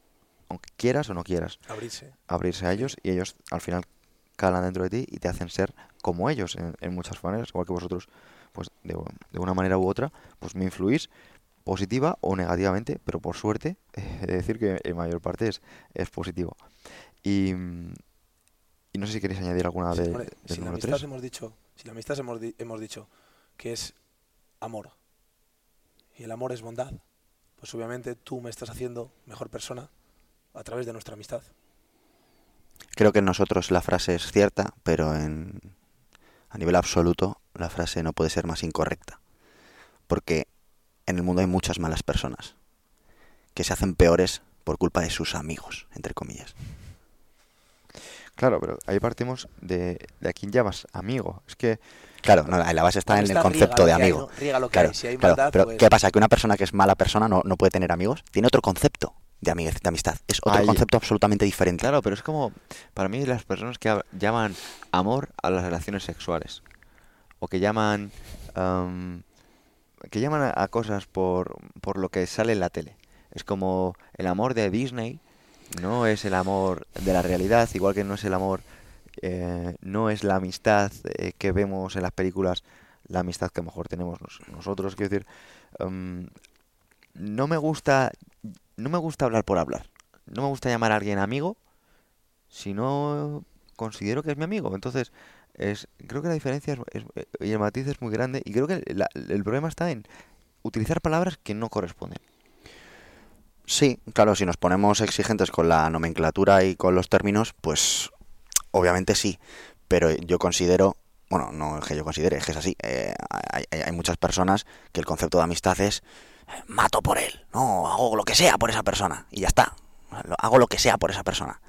Aunque quieras o no quieras Abrirse. abrirse a ellos y ellos al final calan dentro de ti y te hacen ser como ellos en, en muchas maneras, igual que vosotros, pues de, de una manera u otra, pues me influís positiva o negativamente, pero por suerte, he de decir que en mayor parte es, es positivo. Y, y no sé si queréis añadir alguna Sí, de, si la amistad 3. hemos dicho, si la amistad hemos, di- hemos dicho que es amor y el amor es bondad, pues obviamente tú me estás haciendo mejor persona a través de nuestra amistad. Creo que en nosotros la frase es cierta, pero en, a nivel absoluto la frase no puede ser más incorrecta. Porque en el mundo hay muchas malas personas que se hacen peores por culpa de sus amigos, entre comillas. Claro, pero ahí partimos de, de a quién llamas amigo. Es que, Claro, no, la base está en el concepto riega de amigo. ¿no? Riega lo que Claro, hay. Si hay claro, maldad, pero pues- ¿qué pasa? Que una persona que es mala persona no, no puede tener amigos. Tiene otro concepto de, de amistad. Es otro concepto absolutamente diferente. claro, pero es como, para mí las personas que llaman amor a las relaciones sexuales. O que llaman, am, que llaman a, a cosas por, por lo que sale en la tele. Es como el amor de Disney no es el amor de la realidad, igual que no es el amor, eh, no es la amistad eh, que vemos en las películas, la amistad que mejor tenemos nos- nosotros. Quiero decir, am, no me gusta, no me gusta hablar por hablar. No me gusta llamar a alguien amigo si no considero que es mi amigo. Entonces, es, creo que la diferencia es, es- y el matiz es muy grande y creo que la- el problema está en utilizar palabras que no corresponden. Sí, claro, si nos ponemos exigentes con la nomenclatura y con los términos, pues obviamente sí, pero yo considero, bueno, no es que yo considere, es que es así, eh, hay, hay- muchas personas que el concepto de amistad es mato por él, no, hago lo que sea por esa persona y ya está, hago lo que sea por esa persona.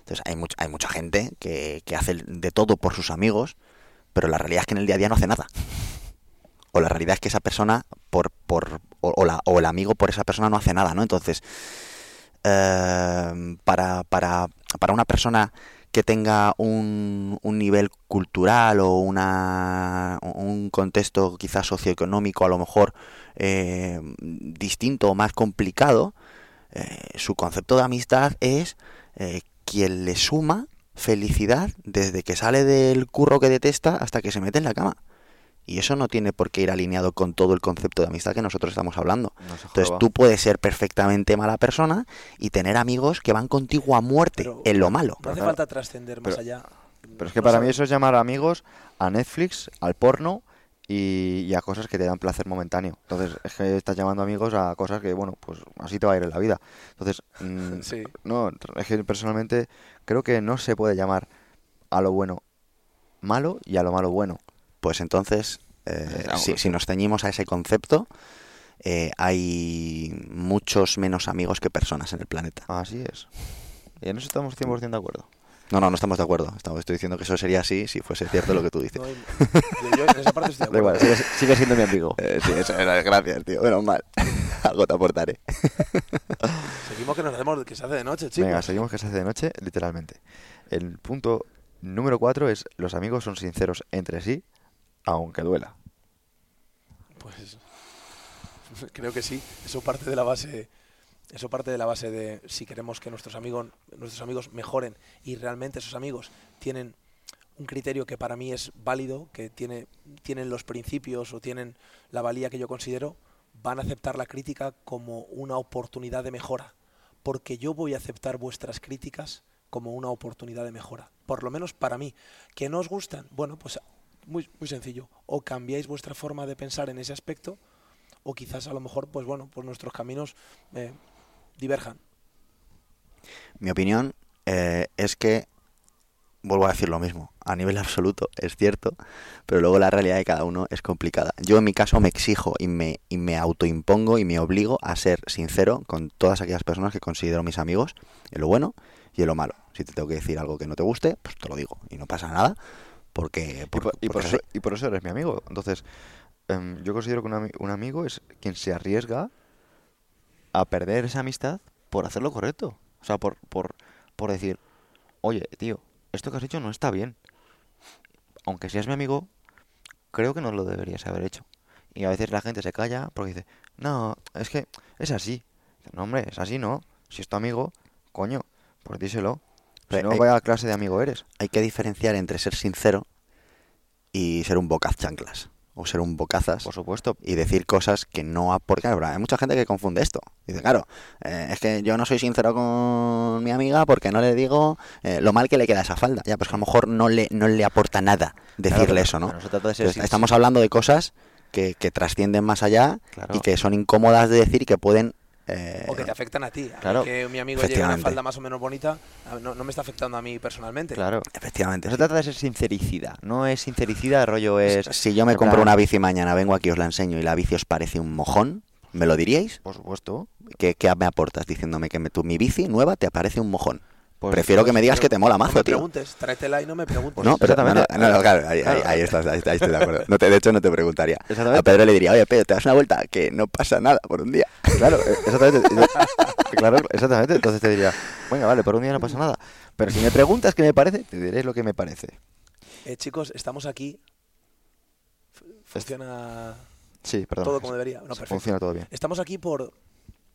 Entonces hay, much- hay mucha gente que, que hace de todo por sus amigos, pero la realidad es que en el día a día no hace nada. O la realidad es que esa persona, por, por, o, o la- o el amigo por esa persona no hace nada, ¿no? Entonces, eh, para, para, para una persona que tenga un, un nivel cultural o una, un contexto quizás socioeconómico a lo mejor eh, distinto o más complicado, eh, su concepto de amistad es eh, quien le suma felicidad desde que sale del curro que detesta hasta que se mete en la cama. Y eso no tiene por qué ir alineado con todo el concepto de amistad que nosotros estamos hablando. No Entonces tú puedes ser perfectamente mala persona y tener amigos que van contigo a muerte Pero- en lo malo. No hace claro, falta trascender más pero- allá. Pero es que No para sabe- mí eso es llamar amigos a Netflix, al porno y, y a cosas que te dan placer momentáneo. Entonces es que estás llamando amigos a cosas que, bueno, pues así te va a ir en la vida. Entonces, mm, Sí. no, es que personalmente creo que no se puede llamar a lo bueno malo y a lo malo bueno. Pues entonces, eh, si, si nos ceñimos a ese concepto, eh, hay muchos menos amigos que personas en el planeta. Así es. Y en eso estamos 100% de acuerdo. No, no, no estamos de acuerdo. Estamos, estoy diciendo que eso sería así si fuese cierto lo que tú dices. No yo, yo en esa parte estoy de Da igual, acuerdo. sigue, sigue siendo mi amigo. Eh, sí, eso era, gracias, tío. Menos mal. Algo te aportaré. Seguimos que nos hacemos que se hace de noche, chicos. Venga, seguimos que se hace de noche, literalmente. El punto número 4 es los amigos son sinceros entre sí, aunque duela. Pues creo que sí. Eso parte de la base. Eso parte de la base de si queremos que nuestros amigos, nuestros amigos mejoren y realmente esos amigos tienen un criterio que para mí es válido, que tiene, tienen los principios o tienen la valía que yo considero, van a aceptar la crítica como una oportunidad de mejora. Porque yo voy a aceptar vuestras críticas como una oportunidad de mejora. Por lo menos para mí. ¿Que no os gustan? Bueno, pues muy, muy sencillo. O cambiáis vuestra forma de pensar en ese aspecto, o quizás a lo mejor, pues bueno, pues nuestros caminos eh, diverjan. Mi opinión eh, es que, vuelvo a decir lo mismo, a nivel absoluto es cierto, pero luego la realidad de cada uno es complicada. Yo en mi caso me exijo y me, y me autoimpongo y me obligo a ser sincero con todas aquellas personas que considero mis amigos, en lo bueno y en lo malo. Si te tengo que decir algo que no te guste, pues te lo digo y no pasa nada, porque... Y por- y por eso, y por eso eres mi amigo. Entonces, em, yo considero que un, ami- un amigo es quien se arriesga a perder esa amistad por hacer lo correcto. O sea, por, por, por decir, oye, tío, esto que has hecho no está bien. Aunque seas mi amigo, creo que no lo deberías haber hecho. Y a veces la gente se calla porque dice, no, es que es así. No, hombre, es así, ¿no? Si es tu amigo, coño, pues díselo. Si Pero no, hay- vaya clase de amigo eres. Hay que diferenciar entre ser sincero y ser un bocaz chanclas. o ser un bocazas Por supuesto. y decir cosas que no aportan. Claro, Hay mucha gente que confunde esto. Dice, claro, eh, es que yo no soy sincero con mi amiga porque no le digo eh, lo mal que le queda esa falda. Ya, pues que a lo mejor no le, no le aporta nada decirle eso, ¿no? no se trata de ser Entonces, sin- estamos hablando de cosas que, que trascienden más allá Claro. y que son incómodas de decir y que pueden... eh, O que te afectan a ti. A mí Claro. que mi amigo lleve una falda más o menos bonita, no, no me está afectando a mí personalmente. Claro. Efectivamente. No se trata de ser sincericida. No es sincericida, el rollo es. Si yo me compro plan- una bici mañana, vengo aquí, os la enseño y la bici os parece un mojón, ¿me lo diríais? Por supuesto. ¿Qué, qué me aportas diciéndome que me- tu, mi bici nueva te parece un mojón? Pues- Prefiero que me digas que te mola No mazo, me tío. preguntes, tráetela y no me preguntes. No, pero no, no, exactamente. no, no, claro, ahí, ahí- Claro. ahí estás, ahí, ahí estoy de acuerdo. No te, de hecho, no te preguntaría. A Pedro le diría, oye, Pedro, te das una vuelta, que no pasa nada por un día. Claro, eh, exactamente. claro, exactamente. Entonces te diría, venga, vale, por un día no pasa nada. Pero si me preguntas qué me parece, te diré lo que me parece. Eh, chicos, estamos aquí. Funciona Sí, perdón. todo como debería. No, perfecto. Funciona todo bien. Estamos aquí por,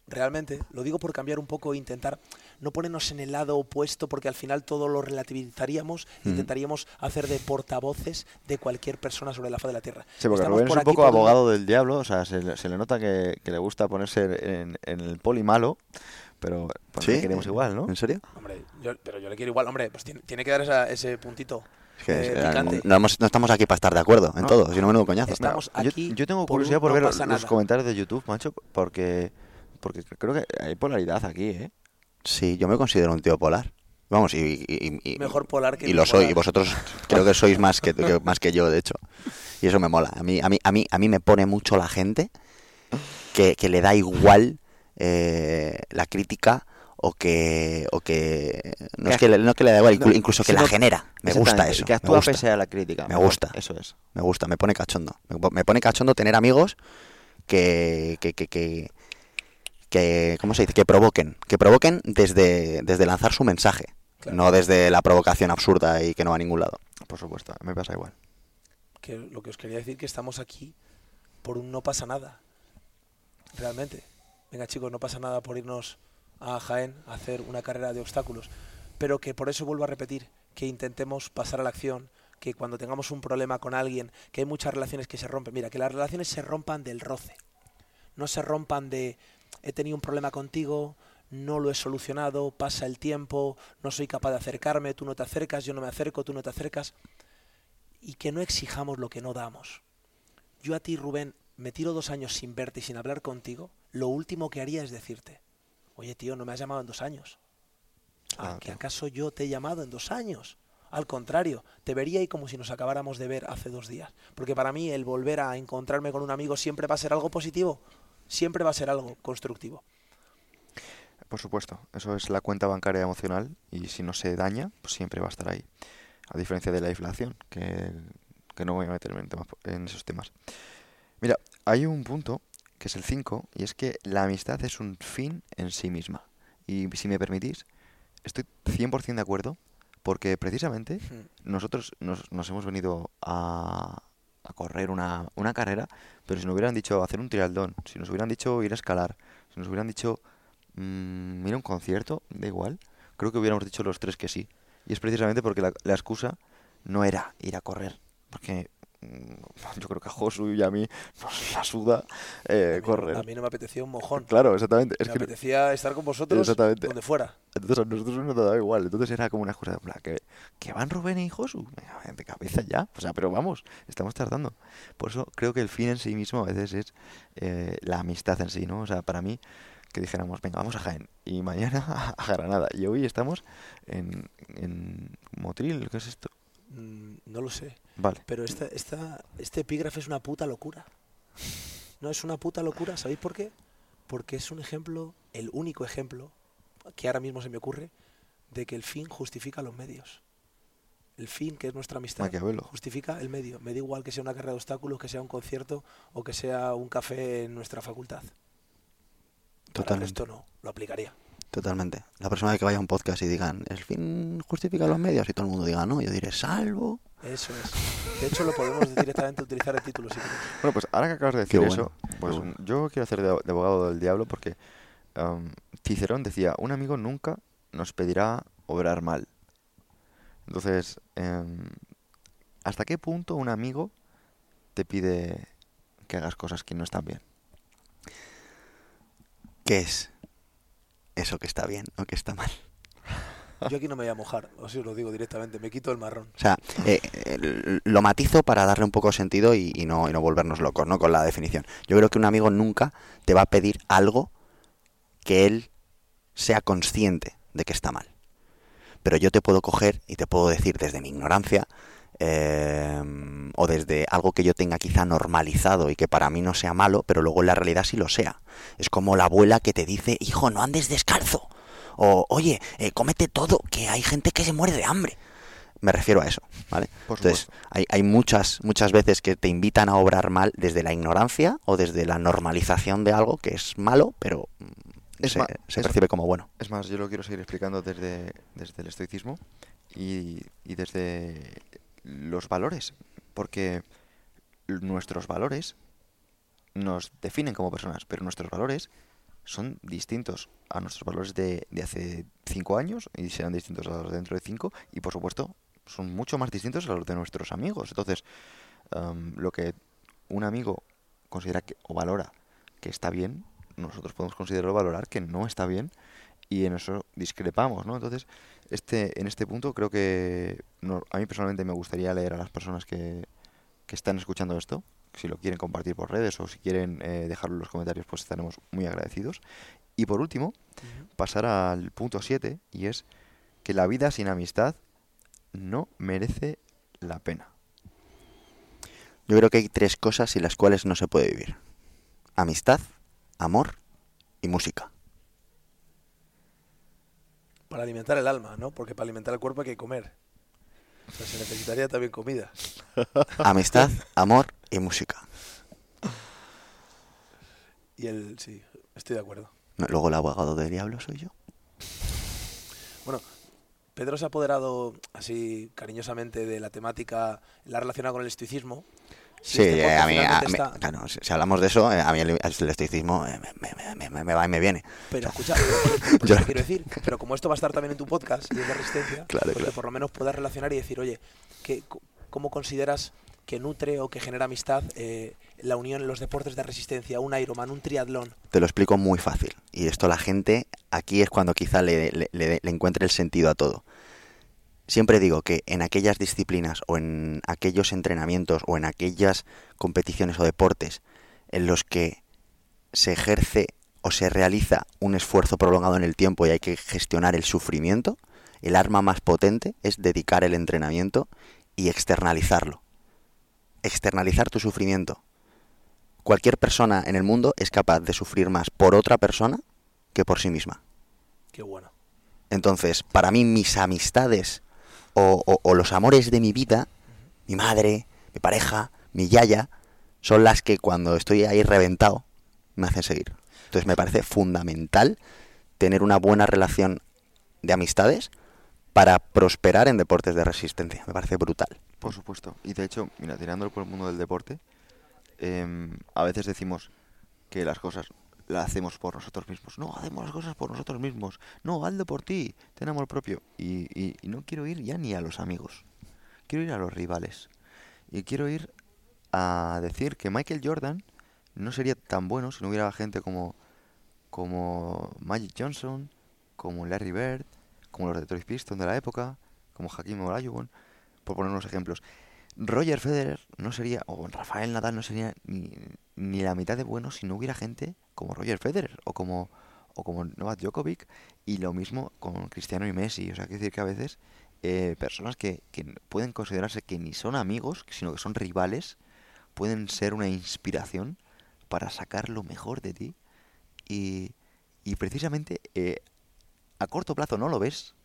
realmente, lo digo por cambiar un poco e intentar no ponernos en el lado opuesto, porque al final todo lo relativizaríamos, Mm. intentaríamos hacer de portavoces de cualquier persona sobre la faz de la Tierra. Sí, porque Estamos Rubén es por un aquí poco por un- abogado del diablo, o sea, se, le- se le nota que, que le gusta ponerse en, en el poli malo, pero pues, le queremos igual, ¿no? ¿En serio? Hombre, yo- pero yo le quiero igual, hombre, pues tiene, tiene que dar esa- ese puntito. Es que eh, es- picante. no, hemos- no estamos aquí para estar de acuerdo en No. todo, sino menudo coñazo. Estamos Yo- aquí yo, tengo por curiosidad un por no ver pasa los nada. comentarios de YouTube, macho, porque, porque creo que hay polaridad aquí, ¿eh? Sí, yo me considero un tío polar. Vamos, y, y- y- Mejor polar que y lo soy. Y vosotros creo que sois más que, que- más que yo, de hecho. Y eso me mola. A mí, a mí, a mí, a mí me pone mucho la gente que, que le da igual eh, la crítica o que o que no es que le, no que le da igual, No, incluso que la genera. Me gusta eso. Que me actúa pese a la crítica. Me gusta. Eso es. Me gusta, me pone cachondo. Me, po- me pone cachondo tener amigos que, que, que, que, que- ¿cómo se dice? Que provoquen, que provoquen desde, desde lanzar su mensaje, Claro. no desde la provocación absurda y que no va a ningún lado. Por supuesto, me pasa igual. que lo que os quería decir que estamos aquí por un no pasa nada. Realmente. Venga, chicos, no pasa nada por irnos a Jaén a hacer una carrera de obstáculos. Pero que por eso vuelvo a repetir, que intentemos pasar a la acción, que cuando tengamos un problema con alguien, que hay muchas relaciones que se rompen. Mira, que las relaciones se rompan del roce. No se rompan de he tenido un problema contigo, no lo he solucionado, pasa el tiempo, no soy capaz de acercarme, tú no te acercas, yo no me acerco, tú no te acercas y que no exijamos lo que no damos. Yo a ti, Rubén, me tiro dos años sin verte y sin hablar contigo, lo último que haría es decirte, oye tío, no me has llamado en dos años. Ah, ¿A que acaso yo te he llamado en dos años? Al contrario, te vería ahí como si nos acabáramos de ver hace dos días. Porque para mí el volver a encontrarme con un amigo siempre va a ser algo positivo, siempre va a ser algo constructivo. Por supuesto, eso es la cuenta bancaria emocional y si no se daña, pues siempre va a estar ahí. A diferencia de la inflación, que, que no voy a meterme en, temas- en esos temas. Mira, hay un punto que es el 5 y es que la amistad es un fin en sí misma. Y si me permitís, estoy 100% de acuerdo porque precisamente nosotros nos, nos hemos venido a, a correr una, una carrera, pero si nos hubieran dicho hacer un trialdón, si nos hubieran dicho ir a escalar, si nos hubieran dicho mm, ir a un concierto, da igual, creo que hubiéramos dicho los tres que sí. Y es precisamente porque la, excusa no era ir a correr, porque yo creo que a Josu y a mí nos la suda eh, A mí- correr. A mí no me apetecía un mojón. Claro, exactamente. Es me que apetecía estar con vosotros Exactamente. donde fuera. entonces a nosotros nos daba igual. Entonces era como una excusa de plan, que, que van Rubén y Josu. Venga, de cabeza ya. O sea, pero vamos, estamos tardando. Por eso creo que el fin en sí mismo a veces es eh, la amistad en sí, ¿no? O sea, para mí, que dijéramos, venga, vamos a Jaén. Y mañana a Granada. Y hoy estamos en, en Motril. ¿Qué es esto? Mm, no lo sé. Vale. Pero esta, esta, este epígrafe es una puta locura. No es una puta locura, ¿sabéis por qué? Porque es un ejemplo, el único ejemplo que ahora mismo se me ocurre, de que el fin justifica los medios. El fin, que es nuestra amistad, Maquiavelo. justifica el medio. Me da igual que sea una carrera de obstáculos, que sea un concierto o que sea un café en nuestra facultad. Totalmente. resto no, lo aplicaría. Totalmente. La vez que vaya a un podcast y digan, ¿el fin justifica los medios? Y todo el mundo diga, no, yo diré, salvo. Eso es. De hecho, lo podemos directamente utilizar el título si queréis. Bueno, pues ahora que acabas de decir eso, pues bueno. yo quiero hacer de, de abogado del diablo porque am, Cicerón decía, un amigo nunca nos pedirá obrar mal. Entonces, em, ¿hasta qué punto un amigo te pide que hagas cosas que no están bien. ¿Qué es eso que está bien o que está mal? Yo aquí no me voy a mojar, así os lo digo directamente, me quito el marrón. O sea, eh, eh, lo matizo para darle un poco de sentido y, y no, y no volvernos locos, ¿no? Con la definición. Yo creo que un amigo nunca te va a pedir algo que él sea consciente de que está mal. Pero yo te puedo coger y te puedo decir desde mi ignorancia eh, o desde algo que yo tenga quizá normalizado y que para mí no sea malo, pero luego en la realidad sí lo sea. Es como la abuela que te dice, hijo, no andes descalzo. O, oye, eh, cómete todo, que hay gente que se muere de hambre. Me refiero a eso, ¿vale? Por Entonces, hay, hay muchas, muchas veces que te invitan a obrar mal desde la ignorancia o desde la normalización de algo que es malo, pero mm, Es se, ma- se es- percibe como bueno. Es más, yo lo quiero seguir explicando desde, desde el estoicismo y, y desde los valores, porque nuestros valores nos definen como personas, pero nuestros valores son distintos a nuestros valores de, de hace cinco años y serán distintos a los de dentro de cinco y por supuesto son mucho más distintos a los de nuestros amigos. Entonces, am, lo que un amigo considera que, o valora que está bien, nosotros podemos considerar o valorar que no está bien y en eso discrepamos, ¿no? Entonces, este, en este punto creo que no- a mí personalmente me gustaría leer a las personas que, que están escuchando esto, si lo quieren compartir por redes o si quieren eh, dejarlo en los comentarios, pues estaremos muy agradecidos. Y por último, pasar al punto 7 y es que la vida sin amistad no merece la pena. Yo creo que hay tres cosas sin las cuales no se puede vivir. Amistad, amor y música. Para alimentar el alma, ¿no? Porque para alimentar el cuerpo hay que comer. O sea, se necesitaría también comida. Amistad, amor y música. Y el, sí, estoy de acuerdo. Luego el abogado del diablo soy yo. Bueno, Pedro se ha apoderado así cariñosamente de la temática, la relacionada con el estoicismo. Sí, este eh, a mí, a finalmente mí- está- claro, si, si hablamos de eso, eh, a mí el, el estoicismo eh, me, me- me- me- me va y me viene. Pero escucha, pero, pero, Yo- quiero decir, pero como esto va a estar también en tu podcast y es de resistencia, Claro, pues que por lo menos puedas relacionar y decir, oye, ¿qué, ¿cómo consideras que nutre o que genera amistad eh, la unión en los deportes de resistencia, un Ironman, un triatlón? Te lo explico muy fácil. Y esto la gente, aquí es cuando quizá le, le- le- le encuentre el sentido a todo. Siempre digo que en aquellas disciplinas o en aquellos entrenamientos o en aquellas competiciones o deportes en los que se ejerce o se realiza un esfuerzo prolongado en el tiempo y hay que gestionar el sufrimiento, el arma más potente es dedicar el entrenamiento y externalizarlo. Externalizar tu sufrimiento. Cualquier persona en el mundo es capaz de sufrir más por otra persona que por sí misma. Qué bueno. Entonces, para mí mis amistades o, los amores de mi vida, mi madre, mi pareja, mi yaya, son las que cuando estoy ahí reventado me hacen seguir. Entonces me parece fundamental tener una buena relación de amistades para prosperar en deportes de resistencia. Me parece brutal. Por supuesto. Y de hecho, mira, tirándolo por el mundo del deporte, em, a veces decimos que las cosas las hacemos por nosotros mismos. No, hacemos las cosas por nosotros mismos. No, hazlo por ti. Ten amor propio. Y, y- y no quiero ir ya ni a los amigos. Quiero ir a los rivales. Y quiero ir a decir que Michael Jordan no sería tan bueno si no hubiera gente como, como Magic Johnson, como Larry Bird, como los Detroit Pistons de la época, como Hakim Olajuwon, por poner unos ejemplos. Roger Federer no sería, o Rafael Nadal no sería ni, ni la mitad de bueno si no hubiera gente como Roger Federer o como, o como Novak Djokovic y lo mismo con Cristiano y Messi. O sea, quiero decir que a veces eh, personas que, que pueden considerarse que ni son amigos, sino que son rivales, pueden ser una inspiración para sacar lo mejor de ti y, y precisamente eh, a corto plazo no lo ves,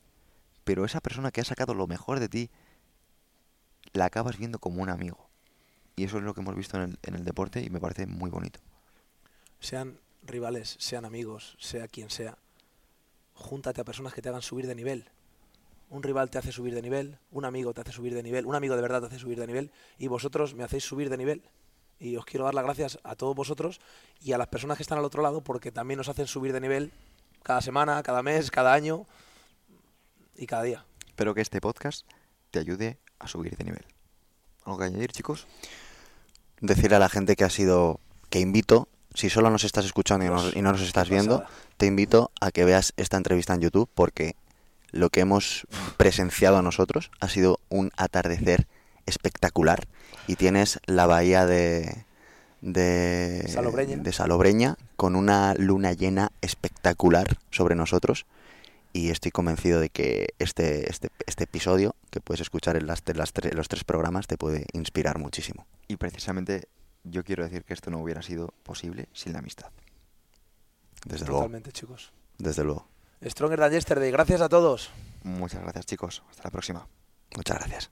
pero esa persona que ha sacado lo mejor de ti la acabas viendo como un amigo. Y eso es lo que hemos visto en el, en el deporte y me parece muy bonito. Sean rivales, sean amigos, sea quien sea, júntate a personas que te hagan subir de nivel. Un rival te hace subir de nivel, un amigo te hace subir de nivel, un amigo de verdad te hace subir de nivel y vosotros me hacéis subir de nivel. Y os quiero dar las gracias a todos vosotros y a las personas que están al otro lado porque también nos hacen subir de nivel cada semana, cada mes, cada año y cada día. Espero que este podcast te ayude a subir de nivel. ¿Algo que añadir, chicos? decirle a la gente que ha sido, que invito, si solo nos estás escuchando y, nos- y no nos estás viendo, te invito a que veas esta entrevista en YouTube porque lo que hemos presenciado nosotros ha sido un atardecer espectacular y tienes la bahía de de Salobreña. de Salobreña con una luna llena espectacular sobre nosotros y estoy convencido de que este, este, este episodio que puedes escuchar en las, en las tre- los tres programas te puede inspirar muchísimo. Y precisamente yo quiero decir que esto no hubiera sido posible sin la amistad. Desde luego, Totalmente, chicos. desde luego. Stronger than yesterday. Gracias a todos. Muchas gracias chicos. Hasta la próxima. Muchas gracias.